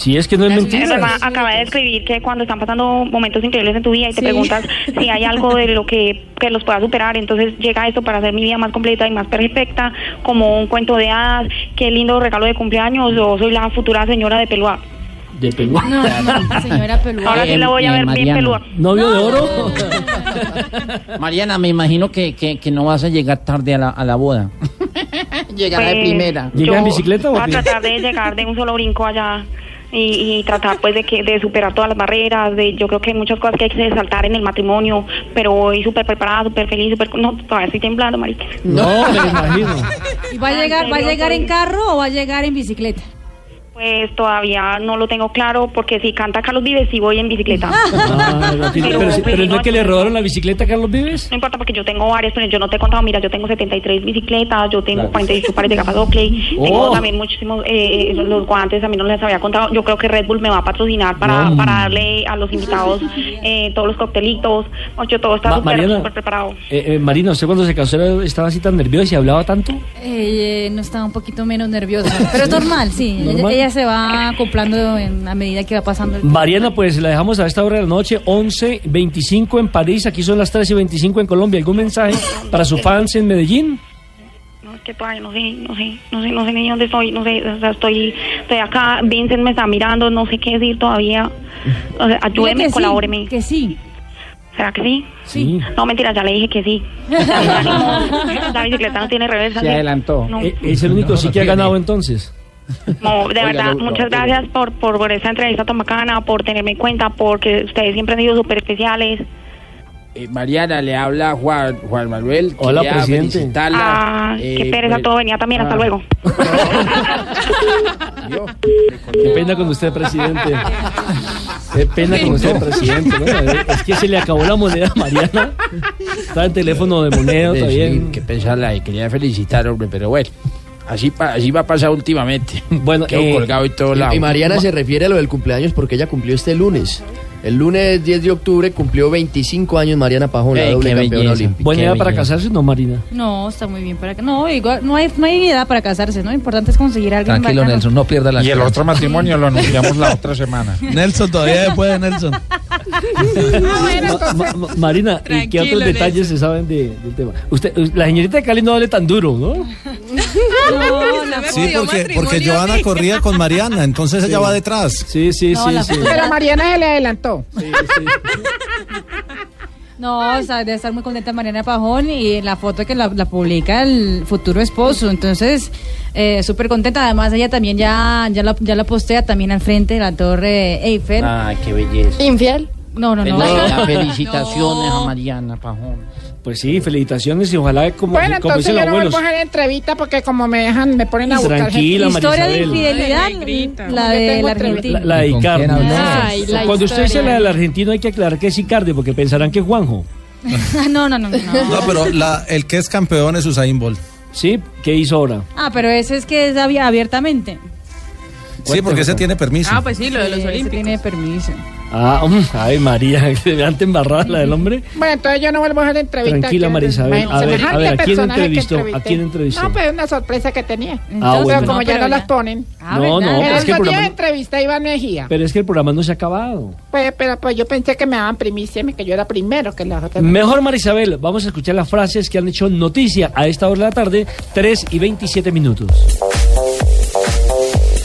Si es que no es mentira. acaba de escribir que cuando están pasando momentos increíbles en tu vida y te Sí. preguntas si hay algo de lo que, que los pueda superar, entonces llega esto para hacer mi vida más completa y más perfecta, como un cuento de hadas, qué lindo regalo de cumpleaños, yo soy la futura señora de Pelúa. De pelúa. No, no, señora Pelúa. Ahora sí la voy a ver bien pelúa. ¿Novio de oro? Mariana, me imagino que, que, que no vas a llegar tarde a la, a la boda. Llegará de Pues, primera. yo Voy a tratar de llegar de un solo brinco allá. Y, y tratar pues de que de superar todas las barreras de yo creo que hay muchas cosas que hay que saltar en el matrimonio pero voy súper preparada súper feliz súper no todavía estoy temblando marica No, me imagino. ¿Y va a llegar, va a llegar en carro o va a llegar en bicicleta? Pues todavía no lo tengo claro porque si canta Carlos Vives sí voy en bicicleta. Ah, no, pero, pero, pero no es que le robaron la bicicleta a Carlos Vives. No importa porque yo tengo varias, pero yo no te he contado, mira, yo tengo 73 bicicletas, yo tengo Claro. 48 pares de gafas Oakley, Oh. tengo también muchísimos, eh, eh, los guantes, a mí no les había contado, yo creo que Red Bull me va a patrocinar para, No. para darle a los invitados eh, todos los coctelitos, ocho, todo está súper preparado. Eh, eh, Marina, ¿usted cuando se casó estaba así tan nerviosa y hablaba tanto? Eh, no estaba un poquito menos nerviosa, pero es normal, sí. Ella, ¿Normal? Se va acoplando en, a medida que va pasando el Mariana, pues la dejamos a esta hora de la noche, 11, 25 en París, aquí son las 13 y 25 en Colombia. ¿Algún mensaje para sus fans en Medellín? No, es que todavía no sé, no sé, no sé, no sé ni dónde estoy, no sé, o sea, estoy, estoy acá, Vincent me está mirando, no sé qué decir todavía. O sea, ayúdeme, que sí, colabóreme. que sí. ¿Será que sí? Sí. No, mentira, ya le dije que sí. La bicicleta no tiene reversa. Se ¿sí? adelantó. No, Eh, Es el único sí que ha ganado entonces. No, de Oiga, verdad, lo- muchas lo- gracias por, por, por esta entrevista tan bacana, por tenerme en cuenta, porque ustedes siempre han sido súper especiales. Eh, Mariana, le habla Juan, Juan Manuel. Hola, presidente. Ah, Eh, qué pereza pues, todo, venía también, hasta ah. luego. Qué pena con usted, presidente. Qué pena con usted, presidente. ¿no? Es que se le acabó la moneda a Mariana. Está en teléfono de moneda Hombre, todavía. sí, qué pensarla, y quería felicitar, hombre, pero bueno. Así, pa- así va a pasar últimamente. Bueno, Quedo eh, colgado y todo Y, lado. y Mariana se refiere a lo del cumpleaños porque ella cumplió este lunes. El lunes 10 de octubre cumplió 25 años Mariana Pajón, la doble campeona belleza. olímpica. Buena edad para casarse, ¿no, Marina? No, está muy bien para que no, igual no hay no hay edad para casarse, ¿no? Lo importante es conseguir a alguien Tranquilo, bacano. Nelson, no pierda la Y el otro matrimonio lo anunciamos la otra semana. Nelson, todavía después de Nelson. Ma- ma- ma- Marina, ¿y qué otros detalles se saben de- del tema? Usted, la señorita de Cali no hable tan duro, ¿no? No, la Sí, porque, porque Joana corría con Mariana, entonces ella va detrás. Sí, sí, No, la- Pero a Mariana se le adelantó. No, o sea, debe estar muy contenta Mariana Pajón y la foto que la, la publica el futuro esposo. Entonces, eh, súper contenta. Además, ella también ya, ya, la, ya la postea también al frente de la Torre Eiffel. Ah, qué belleza. ¿Infiel? No, no, no. Felicitaciones a Mariana Pajón. Pues sí, felicitaciones y ojalá como, Bueno, como entonces dicen yo no abuelos. a hacer entrevista porque como me dejan, me ponen a buscar Tranquila, gente. Historia de infidelidad, la de la entrevista. Argentina. La, la de ¿Con quién Icardi. habló? Ay, la Cuando usted dice la del argentino hay que aclarar que es Icardi porque pensarán que es Juanjo. no, no, no, no. No, pero la- el que es campeón es Usain Bolt. ¿Sí? ¿Qué hizo ahora? Ah, pero ese es que es abi- abiertamente. Sí, porque ese tiene permiso. Ah, pues sí, lo de los Sí, ese olímpicos. tiene permiso. Ah, mm, ay María, que vean embarrada la del hombre. Bueno, entonces yo no vuelvo a hacer entrevista. Tranquila, Marisabel. A ver, a ver, ¿a quién personaje que entrevistó? ¿A quién entrevistó? No, pues una sorpresa que tenía. Ah, Pero bueno. como No, ya pero no ya- las ponen. Ah, No, no, pero es que el programa, entrevisté a Iván Mejía. pero es que el programa no se ha acabado. Pues, pero pues yo pensé que me daban primicia, que yo era primero que las otras. Mejor Marisabel, vamos a escuchar las frases que han hecho noticia a esta hora de la tarde, 3 y 27 minutos.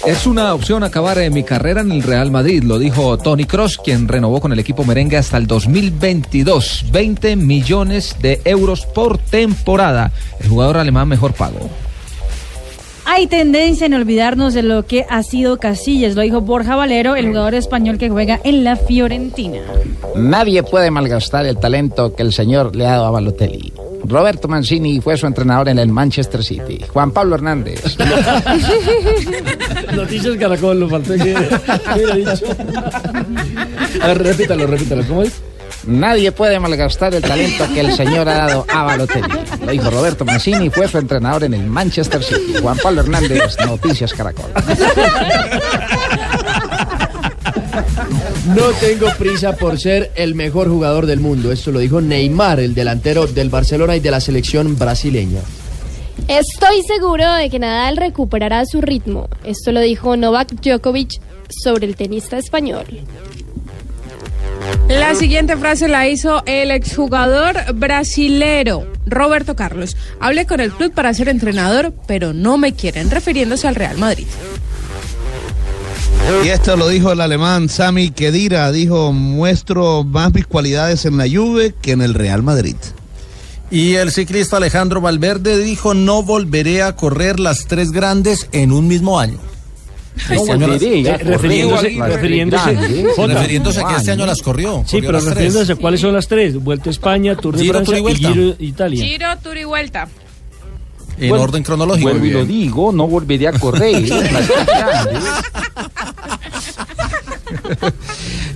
Es una opción acabar en mi carrera en el Real Madrid, lo dijo Tony Cross, quien renovó con el equipo merengue hasta el 2022. 20 millones de euros por temporada. El jugador alemán mejor pago. Hay tendencia en olvidarnos de lo que ha sido Casillas, lo dijo Borja Valero, el jugador español que juega en la Fiorentina. Nadie puede malgastar el talento que el señor le ha dado a Balotelli. Roberto Mancini fue su entrenador en el Manchester City. Juan Pablo Hernández. Noticias Caracol, lo faltó que hubiera dicho. A ver, repítalo, repítalo. ¿Cómo es? Nadie puede malgastar el talento que el señor ha dado a Balotelli. Lo dijo Roberto Mancini, fue su entrenador en el Manchester City. Juan Pablo Hernández, Noticias Caracol. No tengo prisa por ser el mejor jugador del mundo. Esto lo dijo Neymar, el delantero del Barcelona y de la selección brasileña. Estoy seguro de que Nadal recuperará su ritmo. Esto lo dijo Novak Djokovic sobre el tenista español. La siguiente frase la hizo el exjugador brasilero Roberto Carlos. Hablé con el club para ser entrenador, pero no me quieren, refiriéndose al Real Madrid. Y esto lo dijo el alemán Sami Khedira, dijo, muestro más mis cualidades en la Juve que en el Real Madrid. Y el ciclista Alejandro Valverde dijo, no volveré a correr las tres grandes en un mismo año. No Este año las- volveré Eh, correr refiriéndose- las tres refiriéndose- grandes. Jota. refiriéndose a que este año las corrió. Sí, corrió pero las tres. refiriéndose a cuáles son las tres. Vuelta a España, Tour de Giro, Francia Tour y y Vuelta. Giro Italia. Giro, tour y vuelta. En orden cronológico. Vuelvo y lo digo, no volvería a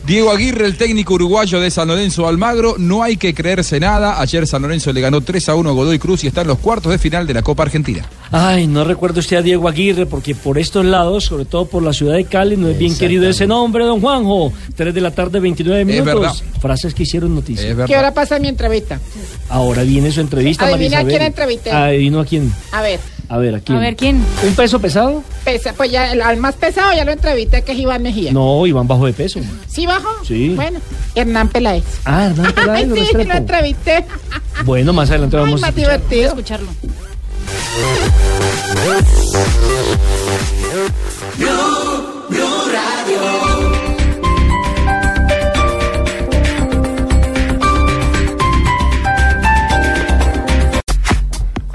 Diego Aguirre, el técnico uruguayo de San Lorenzo Almagro, no hay que creerse nada. Ayer San Lorenzo le ganó 3 a 1 a Godoy Cruz y está en los cuartos de final de la Copa Argentina. Ay, no recuerdo usted a Diego Aguirre, porque por estos lados, sobre todo por la ciudad de Cali, no es bien querido ese nombre, don Juanjo. 3 de la tarde, 29 minutos. verdad. Frases que hicieron noticia. ¿Qué hora pasa mi entrevista? Ahora viene su entrevista, Adivina María a quién entrevisté. Adivino a quién. A ver, A ver, ¿a quién? A ver, ¿quién? ¿Un peso pesado? pesa, pues ya el, al más pesado ya lo entrevisté, que es Iván Mejía. No, Iván bajo de peso. ¿Sí bajó? Sí. Bueno, Hernán Peláez. Ah, Hernán Peláez, Ay, lo sí, Restrepo. lo entrevisté. Bueno, más adelante Ay, vamos a más escuchar. divertido. escucharlo.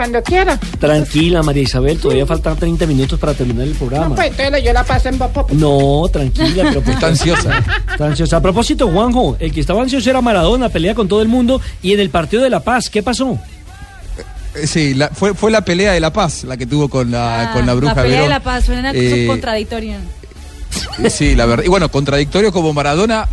Cuando quiera. Tranquila, María Isabel, todavía faltan 30 minutos para terminar el programa. No, pues entonces yo la paso en Bob No, tranquila, pero pues- Está ansiosa. Está ansiosa. A propósito, Juanjo, el que estaba ansioso era Maradona, pelea con todo el mundo y en el partido de La Paz, ¿qué pasó? Eh, Sí, la- fue, fue la pelea de La Paz la que tuvo con la, con la bruja Ah, La pelea de la paz, suena Eh, contradictoria. Sí, la verdad. Y bueno, contradictorio como Maradona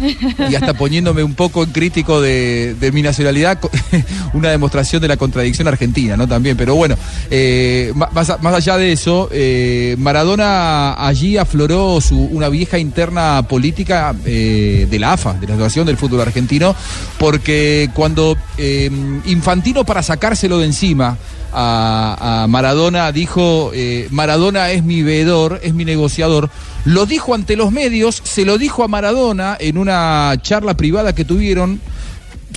y hasta poniéndome un poco en crítico de, mi nacionalidad, una demostración de la contradicción argentina, ¿no? También, pero bueno, eh, más, más allá de eso, eh, Maradona allí afloró su, una vieja interna política eh, de la AFA, de la Asociación del Fútbol Argentino, porque cuando eh, Infantino para sacárselo de encima, a, Maradona, dijo, Maradona es mi veedor, es mi negociador. Lo dijo ante los medios, se lo dijo a Maradona en una charla privada que tuvieron.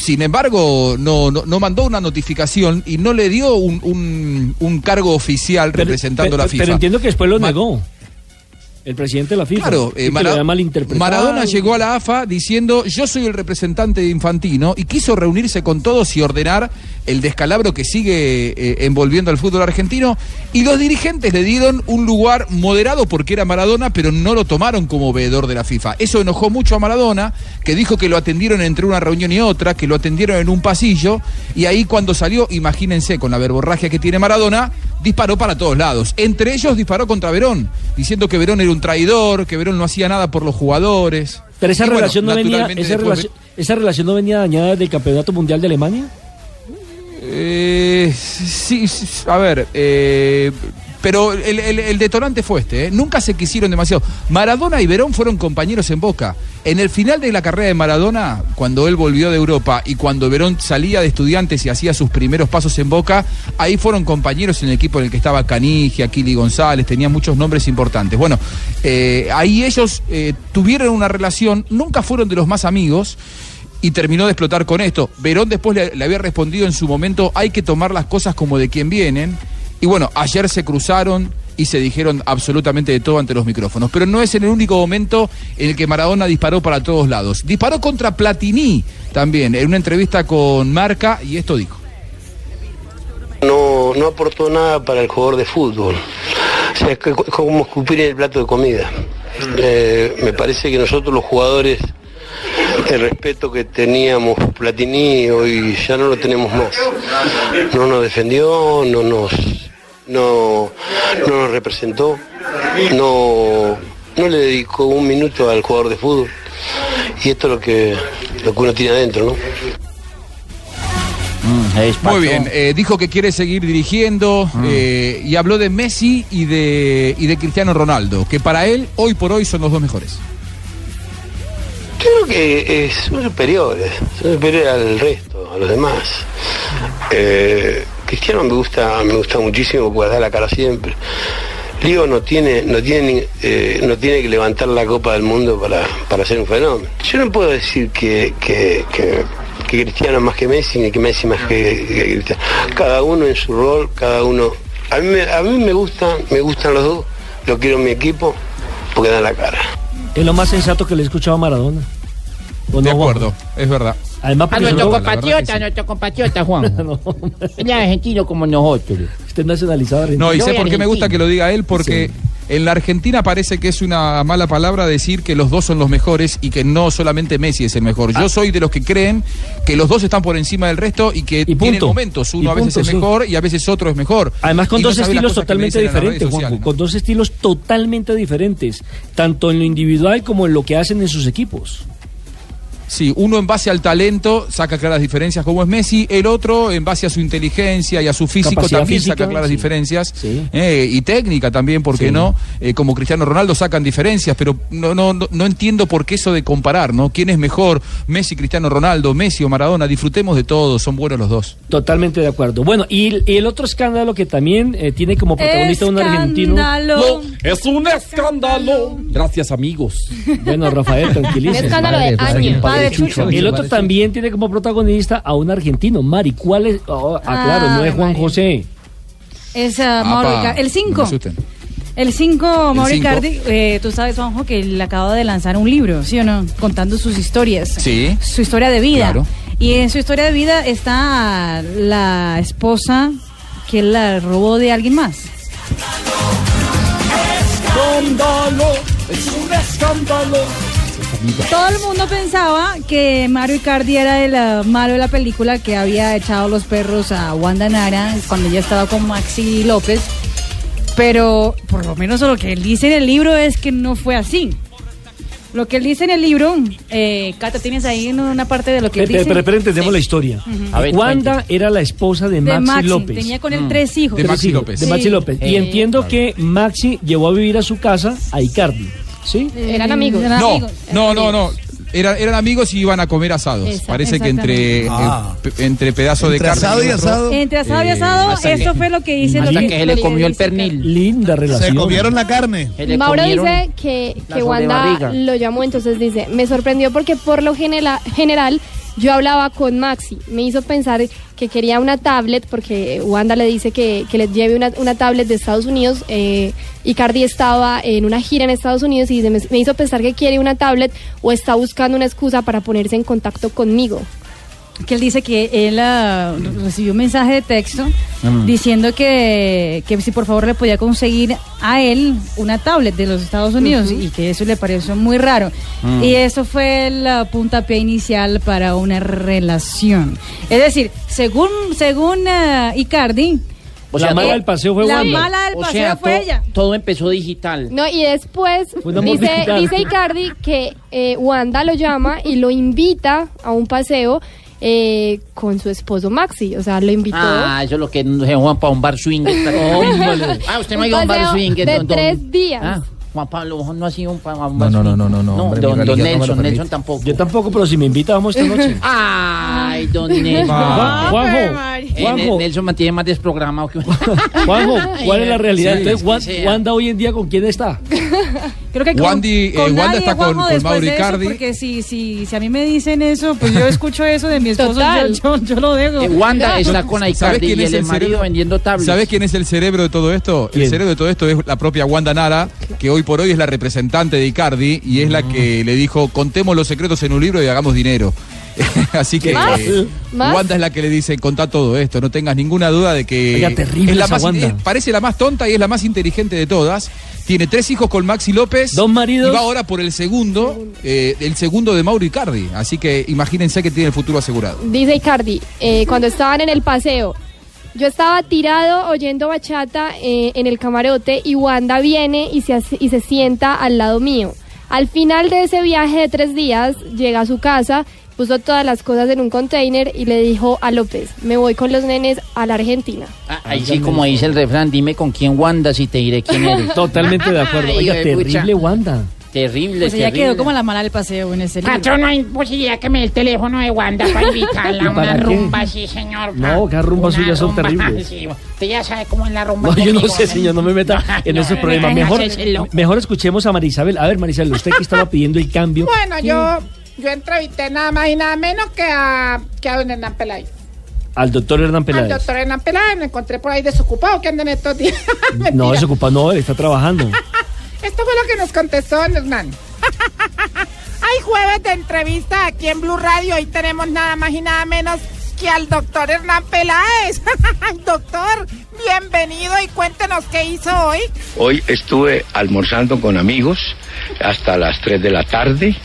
Sin embargo, no, no, no mandó una notificación y no le dio un, un- un cargo oficial representando pero, la FIFA. pero entiendo que después lo negó. El presidente de la FIFA. Claro, eh, Mara-. Maradona llegó a la AFA diciendo yo soy el representante de Infantino y quiso reunirse con todos y ordenar el descalabro que sigue eh, envolviendo al fútbol argentino y los dirigentes le dieron un lugar moderado porque era Maradona pero no lo tomaron como veedor de la FIFA. Eso enojó mucho a Maradona que dijo que lo atendieron entre una reunión y otra, que lo atendieron en un pasillo y ahí cuando salió, imagínense con la verborragia que tiene Maradona, disparó para todos lados. Entre ellos disparó contra Verón, diciendo que Verón era un traidor, que Verón no hacía nada por los jugadores. Pero esa Y bueno, relación no venía, esa relación no venía dañada desde el Campeonato Mundial de Alemania. Eh, sí, sí, a ver, eh, pero el, detonante fue este, ¿eh? nunca se quisieron demasiado. Maradona y Verón fueron compañeros en Boca. En el final de la carrera de Maradona, cuando él volvió de Europa y cuando Verón salía de estudiantes y hacía sus primeros pasos en Boca, ahí fueron compañeros en el equipo en el que estaba Canigia, Kili González, tenían muchos nombres importantes. Bueno, eh, ahí ellos eh, tuvieron una relación, nunca fueron de los más amigos y terminó de explotar con esto. Verón después le, le había respondido en su momento, hay que tomar las cosas como de quien vienen. Y bueno, ayer se cruzaron y se dijeron absolutamente de todo ante los micrófonos. Pero no es en el único momento en el que Maradona disparó para todos lados. Disparó contra Platini también, en una entrevista con Marca, y esto dijo. no, no aportó nada para el jugador de fútbol. O sea, es como escupir el plato de comida. Eh, me parece que nosotros los jugadores, el respeto que teníamos Platini hoy ya no lo tenemos más. No nos defendió, no nos, no, no nos representó, no, no le dedicó un minuto al jugador de fútbol. Y esto es lo que, lo que uno tiene adentro, ¿no? Muy bien, eh, dijo que quiere seguir dirigiendo eh, y habló de Messi y de, y de Cristiano Ronaldo, que para él hoy por hoy son los dos mejores. Creo que eh, son superiores, son superiores al resto, a los demás. Cristiano me gusta, me gusta muchísimo porque da la cara siempre. Lío no tiene, no tiene, eh, no tiene que levantar la Copa del Mundo para, para ser un fenómeno. Yo no puedo decir que, que, que- Cristiano más que Messi ni que Messi más que, Cristiano. Cada uno en su rol, cada uno. A mí, a mí me gustan, me gustan los dos, lo quiero en mi equipo porque dan la cara. Es lo más sensato que le he escuchado a Maradona. ¿O De no, Juan? acuerdo, es verdad. Además, A nuestro compatriota, nuestro compatriota Juan. Él es argentino como nosotros. Usted nacionalizado argentino. No, y sé por qué me gusta que lo diga él, porque en la Argentina parece que es una mala palabra decir que los dos son los mejores y que no solamente Messi es el mejor. Ah. Yo soy de los que creen que los dos están por encima del resto y que tienen punto. momentos. Uno Y a veces punto, es sí. mejor y a veces otro es mejor. Además con Y no dos estilos totalmente diferentes, sociales, Juanjo, ¿no? con dos estilos totalmente diferentes, tanto en lo individual como en lo que hacen en sus equipos. Sí, uno en base al talento saca claras diferencias como es Messi, el otro en base a su inteligencia y a su físico Capacidad también física, saca claras sí. diferencias eh, y técnica también, ¿por qué Sí. no? Eh, como Cristiano Ronaldo sacan diferencias, pero no, no, no, no entiendo por qué eso de comparar, ¿no? ¿Quién es mejor? Messi, Cristiano Ronaldo, Messi o Maradona, disfrutemos de todo, son buenos los dos. Totalmente de acuerdo. Bueno, y, y el otro escándalo que también eh, tiene como protagonista un argentino. Escándalo. Es un escándalo. Gracias, amigos. Bueno, Rafael, tranquilízese. Escándalo de Padre, Chucho. Chucho. El otro también tiene como protagonista a un argentino, Mari. ¿Cuál es? Oh, ah, claro, no es Juan José. Es ah, Mauro. El no me 5. asusten. El 5, Mauro cinco. Icardi, eh, tú sabes, Juanjo, que él acaba de lanzar un libro, ¿sí o no? Contando sus historias. Sí. Su historia de vida. Claro. Y en su historia de vida está la esposa que él la robó de alguien más. Escándalo. Es un escándalo. Todo el mundo pensaba que Mario Icardi era el ah, malo de la película que había echado los perros a Wanda Nara cuando ella estaba con Maxi López. Pero por lo menos lo que él dice en el libro es que no fue así. Lo que él dice en el libro, eh, Cata, tienes ahí una parte de lo que él dice. pero, pero entendemos Sí. la historia. Ujú. A ver, Wanda era la esposa de De Maxi, Maxi, López. tenía con él tres hijos. De Maxi López. De Sí. Maxi López. Y Eh, entiendo que Maxi llevó a vivir a su casa a Icardi. ¿Sí? Eran amigos. Eran No, amigos. no, no, no. Era- eran amigos y iban a comer asados. Parece que entre, eh, Ah. entre pedazo de Entre carne. asado y otro- asado. Entre asado y Eh, asado, eso que- fue lo que dice. lo Hasta que- que se le comió el pernil. Linda relación. Se comieron la carne. Mauro dice que, que Wanda lo llamó, entonces dice, me sorprendió porque por lo genela- general yo hablaba con Maxi. Me hizo pensar que quería una tablet porque Wanda le dice que, que le lleve una, una tablet de Estados Unidos. Eh, Icardi estaba en una gira en Estados Unidos y me hizo pensar que quiere una tablet o está buscando una excusa para ponerse en contacto conmigo. Que él dice que él ah, recibió un mensaje de texto Mm. diciendo que, que si por favor le podía conseguir a él una tablet de los Estados Unidos y que eso le pareció muy raro. Mm. Y eso fue la puntapié inicial para una relación. Es decir, según, según ah, Icardi, O La mala todo- del paseo fue la Wanda. mala del O paseo sea, fue to- ella. Todo empezó digital. No, y después dice, digital. dice Icardi que eh, Wanda lo llama y lo invita a un paseo eh, con su esposo Maxi. O sea, lo invitó. Ah, eso es lo que se Juan para un bar swing. ah, usted no ha ido a un bar swing. de don- don- tres días. Ah, Juan Pablo no ha sido un, un No, no, no, no, no, no, hombre, mi don, don religión no me Nelson. Nelson tampoco. Yo tampoco, pero si me invita, vamos esta noche. Ay, don Nelson. Juan- Juanjo, Eh, Juanjo. Nelson mantiene más desprogramado que Juanjo, ¿cuál es la realidad? Sí, Entonces, sea. Wanda hoy en día con quién está? Creo que con, Wandy, eh, con Wanda nadie, está con- Juanjo, con después Mauro de eso, Icardi. porque si, si, si a mí me dicen eso, pues yo escucho eso de mi esposo, Total. yo, yo, yo lo dejo. Eh, Wanda está con ¿Sabes Icardi quién y es el el marido vendiendo tablets. ¿Sabes quién es el cerebro de todo esto? El cerebro de todo esto es la propia Wanda Nara, que hoy por hoy es la representante de Icardi y es la que le dijo, contemos los secretos en un libro y hagamos dinero. Así que ¿Más? eh, ¿Más? Wanda es la que le dice, contá todo esto, no tengas ninguna duda de que Oiga, terrible es la más, Wanda. eh, parece la más tonta y es la más inteligente de todas. Tiene tres hijos con Maxi López. Dos maridos. Y va ahora por el segundo, eh, el segundo de Mauro Icardi. Así que imagínense que tiene el futuro asegurado. Dice Icardi, eh, cuando estaban en el paseo, yo estaba tirado oyendo bachata eh, en el camarote y Wanda viene y se, hace- y se sienta al lado mío. Al final de ese viaje de tres días, llega a su casa, puso todas las cosas en un container y le dijo a López, me voy con los nenes a la Argentina. Ah, ahí sí, como dice el refrán, dime con quién Wanda si te diré quién eres. Totalmente de acuerdo. Ay, Oiga, terrible Wanda. Terrible, Pues ella terrible. quedó como la mala del paseo en ese libro. Patrón, no hay posibilidad que me dé el teléfono de Wanda para invitarla a ¿Y para una qué? rumba, sí, señor. No, que rumbas suyas son terribles. sí, usted ya sabe cómo es la rumba. No, yo no sé, señor, no me meta en No, esos no, problemas. no, Mejor, mejor escuchemos a Marisabel. A ver, Marisabel, usted que estaba pidiendo el cambio. Bueno, yo, yo entrevisté nada más y nada menos que a, que a don Hernán Peláez. Al doctor Hernán Al Peláez. doctor Hernán Peláez, me encontré por ahí desocupado que andan estos días. No, desocupa, no, él está trabajando. Esto fue lo que nos contestó don Hernán. Hay jueves de entrevista aquí en Blue Radio. Hoy tenemos nada más y nada menos que al doctor Hernán Peláez. doctor, bienvenido y cuéntenos qué hizo hoy. Hoy estuve almorzando con amigos hasta las 3 de la tarde,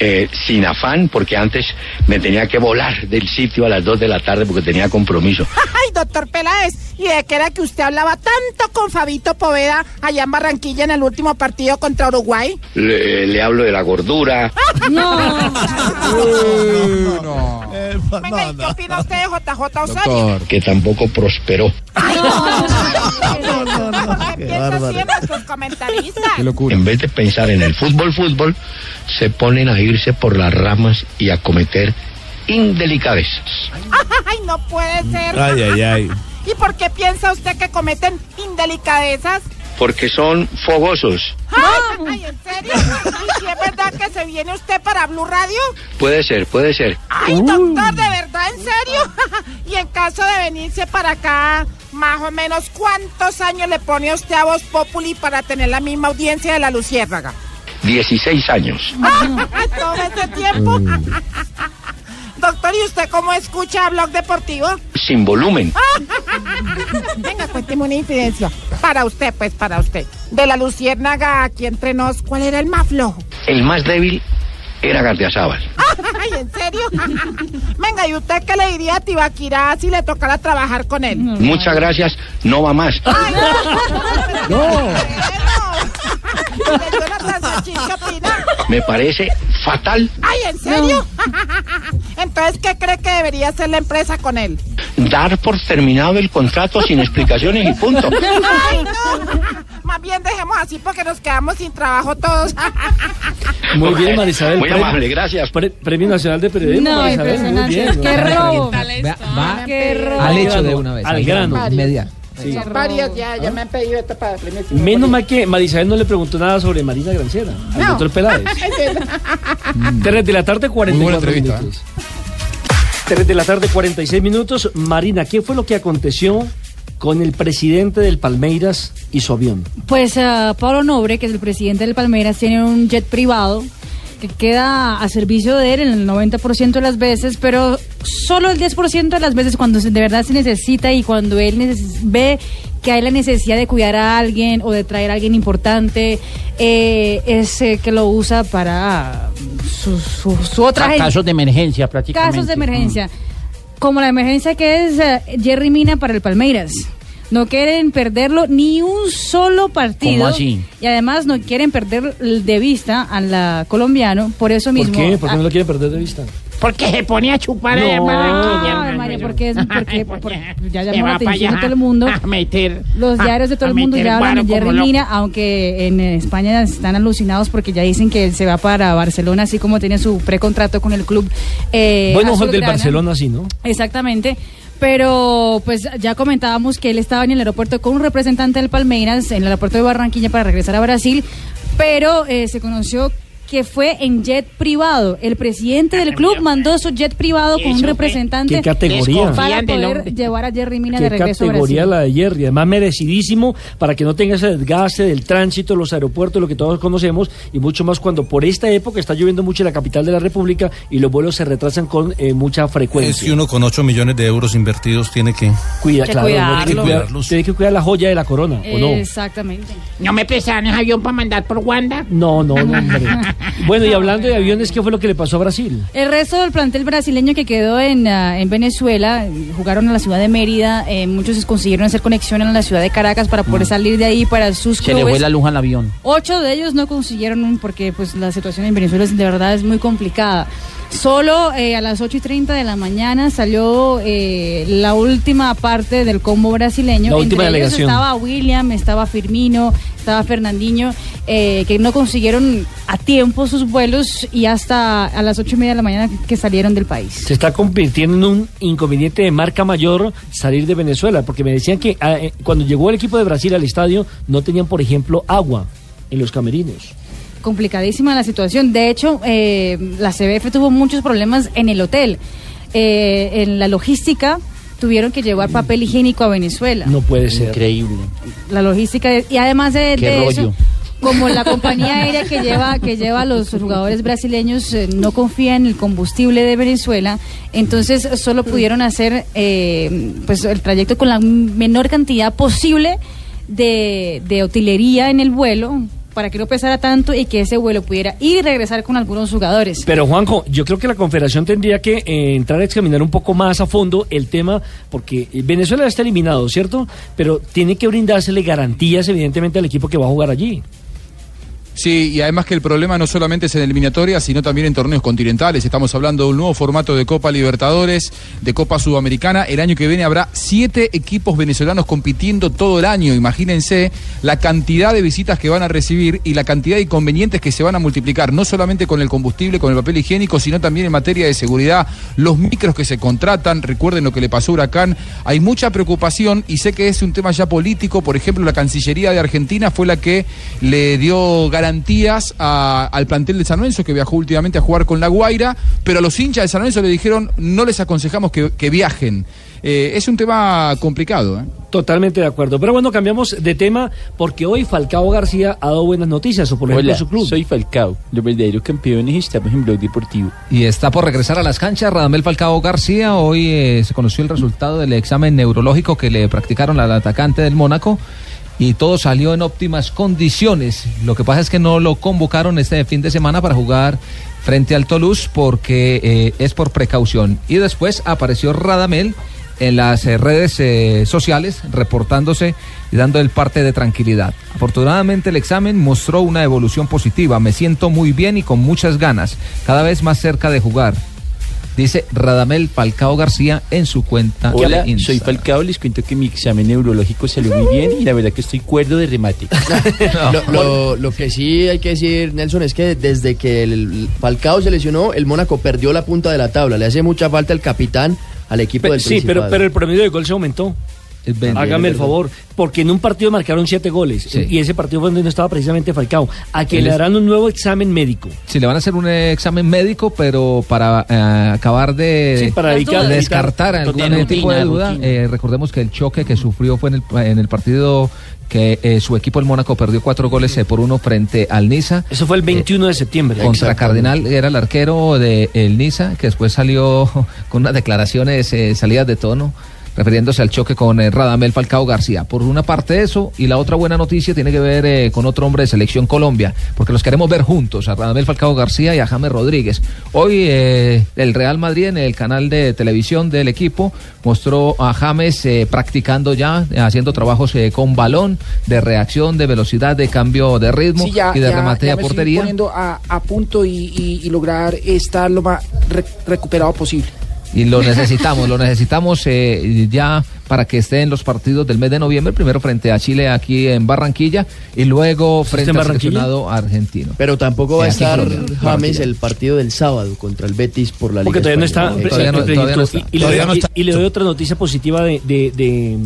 eh, sin afán, porque antes me tenía que volar del sitio a las 2 de la tarde porque tenía compromiso. Ay, doctor Peláez, ¿y de qué era que usted hablaba tanto con Fabito Poveda allá en Barranquilla en el último partido contra Uruguay? Le, le hablo de la gordura. Venga, ¿y qué opina usted de JJ Osorio? que tampoco prosperó. ¿Por qué piensa así en nuestros comentaristas? En vez de pensar en el fútbol, fútbol, se ponen a irse por las ramas y a cometer indelicadezas. Ay, no puede ser. Ay, ay, ay. ¿Y por qué piensa usted que cometen indelicadezas? Porque son fogosos. Ay, ¿en serio? ¿Y si es verdad que se viene usted para Blue Radio? Puede ser, puede ser. Ay, doctor, ¿de verdad? ¿En serio? y en caso de venirse para acá, más o menos, ¿cuántos años le pone usted a Voz Populi para tener la misma audiencia de la Luciérnaga? 16 años. ¿Todo este tiempo? Doctor, ¿y usted cómo escucha Blog Deportivo? Sin volumen. Venga, cuénteme una incidencia. Para usted, pues, para usted. De la Luciérnaga aquí entre nos, ¿cuál era el más flojo? El más débil era Gardiazabal. Ay, ¿en serio? Venga, ¿y usted qué le diría a Tibaquirá si le tocara trabajar con él? Muchas gracias, no va más. Ay, No. ¿De Jonathan Sachin, qué opina? Me parece fatal Ay, ¿en serio? Entonces, ¿qué cree que debería hacer la empresa con él? dar por terminado el contrato sin explicaciones y punto. Ay, no. Más bien dejemos así porque nos quedamos sin trabajo todos. Muy bien, Marisabel. Muy Premio- amable, gracias. Pre- Premio Nacional de Periodismo, No, Marisabel. Muy bien. Qué robo. Va Qué robo. al hecho de una vez. Al grano. Inmediato. Sí. Son varios ya, ya me han pedido esto para premios. Menos mal que Marisabel no le preguntó nada sobre Marina Granciera al No. doctor Peláez. 3 de la tarde, 44 Muy buena entrevista, minutos. 3 de la tarde, 46 minutos. Marina, ¿qué fue lo que aconteció con el presidente del Palmeiras y su avión? Pues eh, Pablo Nobre, que es el presidente del Palmeiras, tiene un jet privado que queda a servicio de él en el 90% de las veces, pero solo el 10% de las veces cuando se- de verdad se necesita y cuando él neces- ve que hay la necesidad de cuidar a alguien o de traer a alguien importante, eh, es eh, que lo usa para su, su, su otra casos de emergencia, prácticamente. Casos de emergencia. Como la emergencia que es eh, Jerry Mina para el Palmeiras. No quieren perderlo ni un solo partido. ¿Cómo así? Y además no quieren perder de vista al colombiano. Por eso ¿Por mismo. qué? ¿Por qué no lo quieren perder de vista? Porque se pone a chupar No. allá en Barranquilla, Ay, hermano. María, porque es porque, por- ya Se llamó la atención de todo el mundo. A meter. Los a- diarios de todo a el mundo meter ya hablan de guaro Jerry. Mina, aunque en España están alucinados porque ya dicen que se va para Barcelona, así como tiene su precontrato con el club. Eh, bueno, ojos del azulgrana. Barcelona, sí, ¿no? Exactamente. Pero pues ya comentábamos que él estaba en el aeropuerto con un representante del Palmeiras en el aeropuerto de Barranquilla para regresar a Brasil, pero eh, se conoció que fue en jet privado. El presidente del club mandó su jet privado con un representante ¿Qué categoría? para poder llevar a Jerry Mina de regreso a categoría Brasil. la de Jerry, además merecidísimo para que no tenga ese desgaste del tránsito, los aeropuertos, lo que todos conocemos y mucho más cuando por esta época está lloviendo mucho en la capital de la República y los vuelos se retrasan con eh, mucha Es frecuencia. que uno con 8 millones de euros invertidos tiene que... Cuida, Que claro, cuidarlo. tiene que cuidar- tiene que cuidar la joya de la corona, ¿o no? Exactamente. ¿No me prestaron ese avión para mandar por Wanda? No, no, no, hombre. bueno, y hablando de aviones, ¿qué fue lo que le pasó a Brasil? El resto del plantel brasileño que quedó en, ah, en Venezuela, jugaron en la ciudad de Mérida, eh, muchos consiguieron hacer conexión en la ciudad de Caracas para poder salir de ahí para sus Mm. Se le clubes. fue la luz al avión. Ocho de ellos no consiguieron porque pues la situación en Venezuela es, de verdad es muy complicada. Solo eh, a las 8 y 30 de la mañana salió eh, la última parte del combo brasileño. La última Entre ellos delegación. estaba William, estaba Firmino, estaba Fernandinho, eh, que no consiguieron a tiempo sus vuelos y hasta a las ocho y media de la mañana que salieron del país. Se está convirtiendo en un inconveniente de marca mayor salir de Venezuela, porque me decían que ah, eh, cuando llegó el equipo de Brasil al estadio no tenían, por ejemplo, agua en los camerinos. Complicadísima la situación. De hecho, eh, la CBF tuvo muchos problemas en el hotel. Eh, en la logística tuvieron que llevar papel higiénico a Venezuela. No puede ser. Increíble. La logística de- y además de, Qué de rollo. eso, como la compañía aérea que lleva que lleva a los jugadores brasileños eh, no confía en el combustible de Venezuela, entonces solo pudieron hacer eh, pues el trayecto con la menor cantidad posible de, de utilería en el vuelo para que no pesara tanto y que ese vuelo pudiera ir y regresar con algunos jugadores. Pero Juanjo, yo creo que la Confederación tendría que eh, entrar a examinar un poco más a fondo el tema, porque Venezuela está eliminado, ¿cierto? Pero tiene que brindársele garantías, evidentemente, al equipo que va a jugar allí. Sí, y además que el problema no solamente es en eliminatorias, sino también en torneos continentales. Estamos hablando de un nuevo formato de Copa Libertadores, de Copa Sudamericana. El año que viene habrá siete equipos venezolanos compitiendo todo el año. Imagínense la cantidad de visitas que van a recibir y la cantidad de inconvenientes que se van a multiplicar, no solamente con el combustible, con el papel higiénico, sino también en materia de seguridad. Los micros que se contratan, recuerden lo que le pasó a Huracán. Hay mucha preocupación y sé que es un tema ya político. Por ejemplo, la Cancillería de Argentina fue la que le dio garantías a- al plantel de San Lorenzo que viajó últimamente a jugar con La Guaira, pero a los hinchas de San Lorenzo le dijeron no les aconsejamos que, que viajen. Eh, es un tema complicado. ¿eh? Totalmente de acuerdo. Pero bueno, cambiamos de tema porque hoy Falcao García ha dado buenas noticias, o por ejemplo Hola, su club. soy Falcao, los verdaderos campeones y estamos en Blog Deportivo. Y está por regresar a las canchas Radamel Falcao García. Hoy eh, se conoció el resultado del examen neurológico que le practicaron al atacante del Mónaco y todo salió en óptimas condiciones. Lo que pasa es que no lo convocaron este fin de semana para jugar frente al Toulouse porque eh, es por precaución. Y después apareció Radamel en las eh, redes eh, sociales reportándose y dando el parte de tranquilidad. Afortunadamente el examen mostró una evolución positiva. Me siento muy bien y con muchas ganas, cada vez más cerca de jugar. Dice Radamel Falcao García en su cuenta. Hola, de soy Falcao, les cuento que mi examen neurológico salió muy bien y la verdad que estoy cuerdo de remate. Lo, lo- lo que sí hay que decir, Nelson, es que desde que el Falcao se lesionó, el Mónaco perdió la punta de la tabla. Le hace mucha falta el capitán al equipo Pe- del sí, pero, pero el promedio de gol se aumentó. Hágame el favor, porque en un partido marcaron siete goles Sí. y ese partido fue donde no estaba precisamente Falcao. A que le harán un nuevo examen médico. Sí, le van a hacer un eh, examen médico, pero para eh, acabar de, Sí, para de evitar- descartar algún Total, tipo de rutina, duda, rutina. eh, recordemos que el choque que sufrió fue en el, en el partido que eh, su equipo, el Mónaco, perdió cuatro goles eh, por uno frente al Niza. Eso fue el 21 de septiembre. Contra Cardenal era el arquero del el Niza, que después salió con unas declaraciones eh, salidas de tono, refiriéndose al choque con eh, Radamel Falcao García. Por una parte eso, y la otra buena noticia tiene que ver eh, con otro hombre de Selección Colombia, porque los queremos ver juntos, a Radamel Falcao García y a James Rodríguez. Hoy eh, el Real Madrid en el canal de televisión del equipo mostró a James eh, practicando ya, haciendo trabajos eh, con balón, de reacción, de velocidad, de cambio de ritmo Sí, ya, y de ya- remate ya a portería. poniendo a, a punto y, y- y lograr estar lo más re- recuperado posible. Y lo necesitamos, lo necesitamos eh, ya para que esté en los partidos del mes de noviembre, primero frente a Chile aquí en Barranquilla y luego frente en al Barranquilla? seleccionado argentino. Pero tampoco va a en estar James el partido del sábado contra el Betis por la Porque Liga todavía no está. Española. eh, Todavía no- eh, todavía no y- está. y- le doy- está. y le doy otra noticia positiva de, de, de,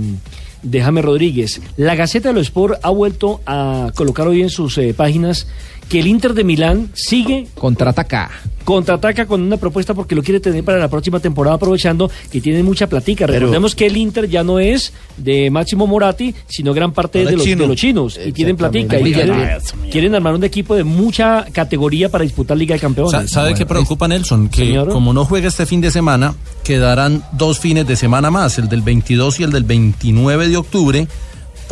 de James Rodríguez. La Gaceta de los Sport ha vuelto a colocar hoy en sus eh, páginas que el Inter de Milán sigue contraataca. Contraataca con una propuesta porque lo quiere tener para la próxima temporada, aprovechando que tiene mucha platica. Recordemos que el Inter ya no es de Máximo Moratti, sino gran parte de los, de los chinos. Y tienen platica. Y quieren, quieren armar un equipo de mucha categoría para disputar Liga de Campeones. Sa- ¿Sabe qué preocupa Nelson? Que Señor. como no juega este fin de semana, quedarán dos fines de semana más, el del 22 y el del 29 de octubre,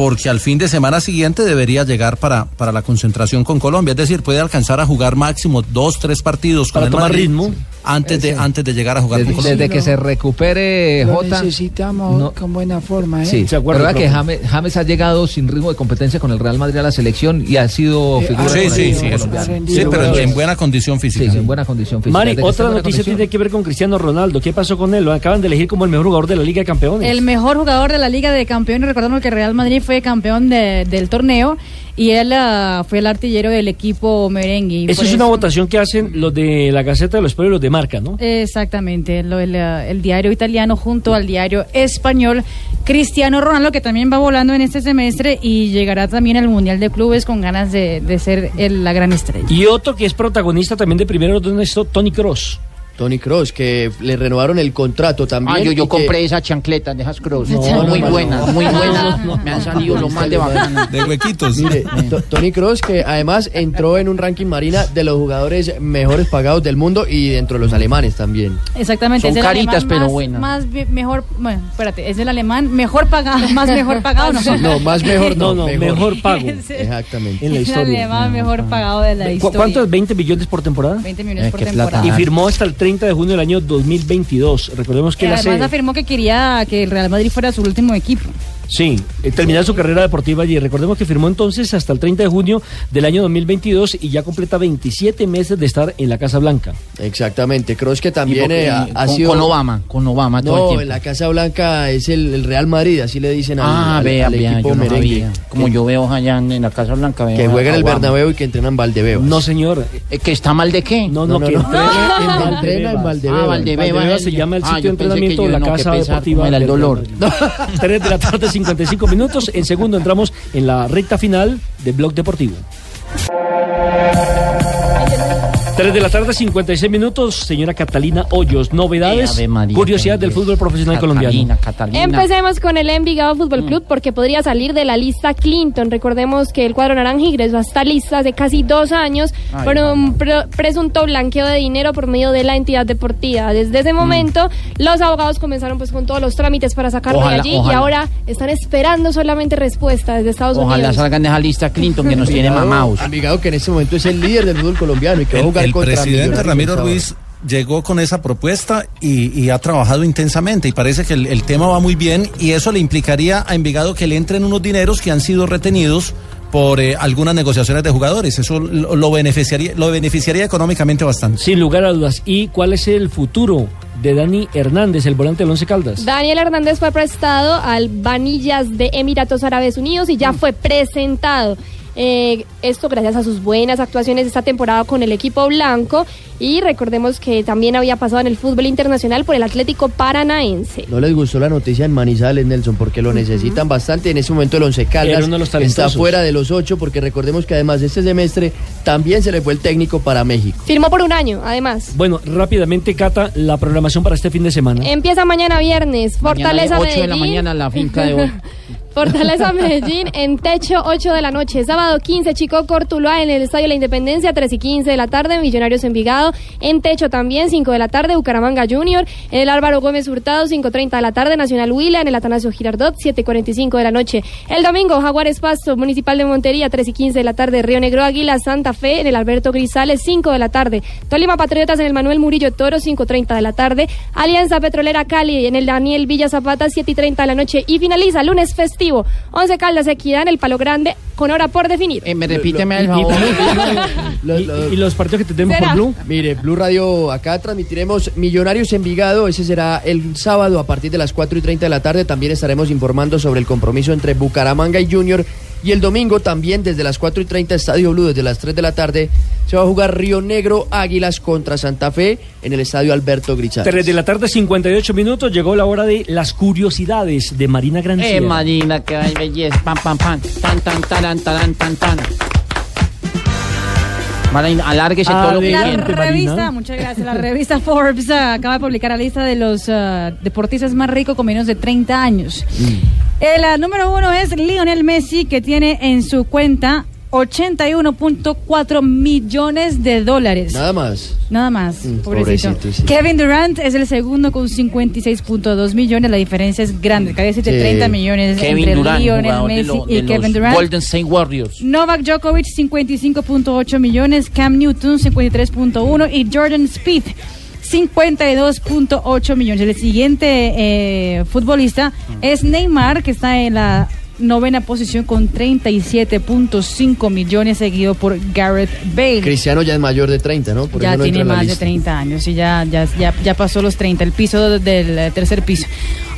porque al fin de semana siguiente debería llegar para, para la concentración con Colombia. Es decir, puede alcanzar a jugar máximo dos, tres partidos Para con el tomar Madrid ritmo. Antes de, antes de llegar a jugar Desde, con Colombia. desde que se recupere Lo Jota. necesitamos no- con buena forma, ¿eh? Sí, Se acuerda, ¿verdad que? James, James ha llegado sin ritmo de competencia con el Real Madrid a la selección y ha sido Eh, figura ah, Sí, el sí, sí, eso. colombiano? Sí, pero en, en buena condición física. Sí, en buena condición física. Mari, otra noticia tiene que ver con Cristiano Ronaldo. ¿Qué pasó con él? Lo acaban de elegir como el mejor jugador de la Liga de Campeones. El mejor jugador de la Liga de Campeones. Recordamos que Real Madrid fue campeón de- del torneo y él ah, fue el artillero del equipo merengue. Eso es una votación que hacen los de la Gaceta de los Pueblos y los de Marca, ¿no? Exactamente, lo- el, ah, el diario italiano junto al diario español. Cristiano Ronaldo, que también va volando en este semestre y llegará también al Mundial de Clubes con ganas de, de ser el- la gran estrella. Y otro que es protagonista también de primero orden es Tony Cross. Tony Cross, que le renovaron el contrato también. Ah, yo, yo y que- compré esas chancletas de esas cross. No, Son no, muy no, buenas, no. muy no, Me han salido lo más de bacanas. De huequitos. Mire, To- Tony Cross, que además entró en un ranking marina de los jugadores mejores pagados del mundo y dentro de los alemanes también. Exactamente. Son es el caritas, alemán pero más, buenas. Más mejor, bueno, espérate, es el alemán mejor pagado, más mejor pagado, ¿no? No, más mejor no, No, no, mejor. mejor pago. Exactamente. En la Es el historia. alemán mejor pagado de la ¿Cu- historia. ¿Cuánto es 20 millones por temporada? 20 millones Eh, por temporada. Y firmó hasta el 30 de junio del año 2022. Recordemos que él además hace... afirmó que quería que el Real Madrid fuera su último equipo. Sí, eh, terminar su carrera deportiva allí. Recordemos que firmó entonces hasta el 30 de junio del año 2022 y ya completa 27 meses de estar en la Casa Blanca. Exactamente. Cross que también porque- eh, ha, ha con, sido. con Obama, con Obama todo el No, tiempo. en la Casa Blanca es el, el Real Madrid, así le dicen al, Ah, al- vea, al vea, equipo yo no sabía. Como yo veo allá en, en la Casa Blanca. veo que a- juega en a el. Bernabéu y que entrenan en Valdebebas. No, señor. Eh, ¿Que está mal de qué? No, no, No, que no, no. entrena en Entrena en Valdebebas. Ah, eh. se llama el Ah, sitio de entrenamiento, yo la no, casa deportiva. era el dolor. Real Madrid. 3 de la tarde, 55 minutos. En segundo entramos en la recta final de Blog Deportivo. 3 de la tarde, 56 minutos. Señora Catalina Hoyos, novedades, curiosidad del fútbol profesional colombiano. Catalina. Empecemos con el Envigado Fútbol Club porque podría salir de la lista Clinton. Recordemos que el cuadro naranja ingresó a esta lista hace casi dos años Ay, por un presunto blanqueo de dinero por medio de la entidad deportiva. Desde ese momento, los abogados comenzaron pues con todos los trámites para sacarlo Ojalá, de allí y ojalá. ahora están esperando solamente respuesta desde Estados Ojalá Unidos. salgan de esa lista Clinton que nos tiene Envigado- mamados. Envigado que en este momento es el líder del fútbol colombiano y que va a El, jugar el presidente Ramiro. Ruiz llegó con esa propuesta y, y ha trabajado intensamente y parece que el, el tema va muy bien y eso le implicaría a Envigado que le entren unos dineros que han sido retenidos por eh, algunas negociaciones de jugadores. Eso lo, lo beneficiaría, lo beneficiaría económicamente bastante. Sin lugar a dudas. ¿Y cuál es el futuro de Dani Hernández, el volante del Once Caldas? Daniel Hernández fue prestado al Vanillas de Emiratos Árabes Unidos y Mm. ya fue presentado. Eh, esto gracias a sus buenas actuaciones esta temporada con el equipo blanco. Y recordemos que también había pasado en el fútbol internacional por el Atlético Paranaense. No les gustó la noticia en Manizales, Nelson, porque lo necesitan bastante. En ese momento el Once Caldas Era uno de los está fuera de los ocho, porque recordemos que además este semestre también se le fue el técnico para México. Firmó por un año, además. Bueno, rápidamente, Cata, la programación para este fin de semana. Empieza mañana viernes. Fortaleza Mañana, 8 de la Medellín. mañana la finca de hoy. Fortaleza Medellín en techo 8 de la noche. Sábado 15 Chico Cortuluá en el Estadio La Independencia 3 y 15 de la tarde. Millonarios Envigado en techo también 5 de la tarde. Bucaramanga Junior en el Álvaro Gómez Hurtado 5.30 de la tarde. Nacional Huila en el Atanasio Girardot 7.45 de la noche. El domingo Jaguares Pasto Municipal de Montería 3 y 15 de la tarde. Río Negro Águila Santa Fe en el Alberto Grisales 5 de la tarde. Tolima Patriotas en el Manuel Murillo Toro 5.30 de la tarde. Alianza Petrolera Cali en el Daniel Villa Zapata 7 y 30 de la noche. Y finaliza lunes festivo. 11 Caldas Equidad en el Palo Grande con hora por definir. me repíteme el Y- favor. y- y los partidos que tenemos por Blue. Mire, Blue Radio, acá transmitiremos Millonarios Envigado. Ese será el sábado a partir de las 4 y 30 de la tarde. También estaremos informando sobre el compromiso entre Bucaramanga y Junior. Y el domingo también desde las 4 y 30, Estadio Blue, desde las 3 de la tarde, se va a jugar Río Negro Águilas contra Santa Fe en el Estadio Alberto Grisales. 3 de la tarde, 58 minutos. Llegó la hora de las curiosidades de Marina Granciera. Eh, Marina, que hay belleza. Pam, pam, pam. Tan, tan, taran, taran, tan, tan. Alárguese todo lo que La revista, muchas gracias. La revista Forbes ah, acaba de publicar la lista de los ah, deportistas más ricos con menos de 30 años. El ah, número uno es Lionel Messi, que tiene en su cuenta 81.4 millones de dólares. Nada más. Nada más, Mm, pobrecito. pobrecito, sí. Kevin Durant es el segundo con 56.2 millones. La diferencia es grande, casi de Sí. 30 millones Kevin entre Durant, Lionel Messi lo- y Kevin Durant. Golden State Warriors. Novak Djokovic 55.8 millones, Cam Newton 53.1 y Jordan Speed 52.8 millones. El siguiente eh, futbolista es Neymar, que está en la novena posición con 37.5 millones, seguido por Gareth Bale. Cristiano ya es mayor de 30, ¿no? Por ya no tiene más de lista. 30 años y ya, ya, ya, ya pasó los 30, el piso del tercer piso.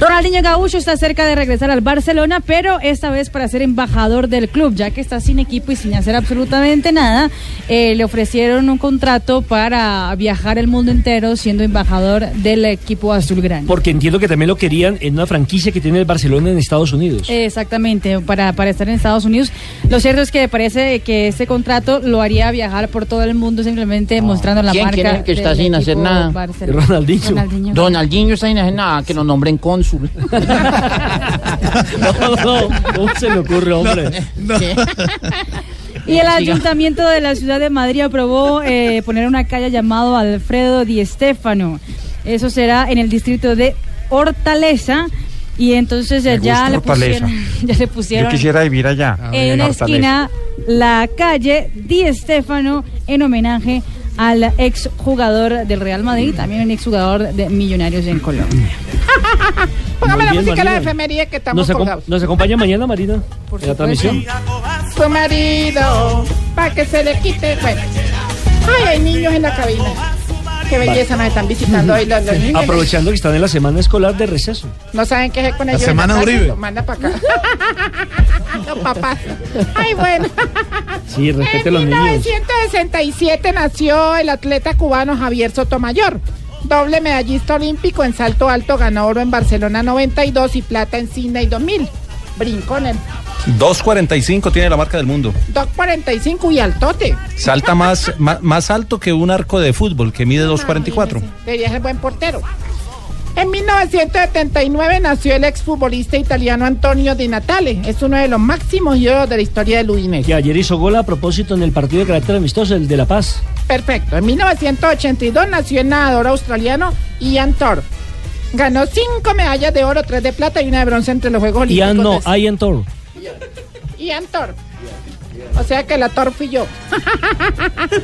Ronaldinho Gaúcho está cerca de regresar al Barcelona, pero esta vez para ser embajador del club, ya que está sin equipo y sin hacer absolutamente nada, eh, le ofrecieron un contrato para viajar el mundo entero siendo embajador del equipo azulgrana. Porque entiendo que también lo querían en una franquicia que tiene el Barcelona en Estados Unidos. Exactamente, para, para estar en Estados Unidos. Lo cierto es que parece que este contrato lo haría viajar por todo el mundo simplemente mostrando la ¿Quién marca. quién es el que está sin hacer nada? Barcelona. Ronaldinho. Ronaldinho está sin hacer nada, que lo nombren cónsul. No, no, ¿cómo se le ocurre, hombre? Y el ayuntamiento de la ciudad de Madrid aprobó eh, poner una calle llamado Alfredo Di Stéfano. Eso será en el distrito de Hortaleza. Y entonces ya le, pusieron, ya le Yo pusieron quisiera vivir allá. en una esquina la calle Di Stéfano en homenaje al exjugador del Real Madrid, también un exjugador de Millonarios en Colombia. Póngame la bien, música de la efemería que estamos ¿Nos, acom- colgados. ¿Nos acompaña mañana, Marina? en la transmisión. Su marido, para que se le quite. Bueno. Ay, hay niños en la cabina. Qué belleza nos están visitando hoy los, los niños. Aprovechando que están en la semana escolar de receso. No saben qué es con La ellos. en semana Uribe. Los manda para acá. los papás. Ay, bueno. Sí, respete a los En niños. 1967 nació el atleta cubano Javier Sotomayor. Doble medallista olímpico en salto alto, ganó oro en Barcelona 92 y plata en Sydney 2000. Brincó en el 2.45 tiene la marca del mundo. 245 y altote. Salta más, ma- más, alto que un arco de fútbol que mide 2.44. Debería ser buen portero. En 1979 nació el exfutbolista italiano Antonio Di Natale. Es uno de los máximos ídolos de la historia del Udinese. Que ayer hizo gol a propósito en el partido de carácter amistoso, el de La Paz. Perfecto. En 1982 nació el nadador australiano Ian Thorpe. Ganó cinco medallas de oro, tres de plata y una de bronce entre los Juegos Olímpicos. Ian no, de- Ian Thor. Ian Thorpe. O sea que la Thorpe fui yo.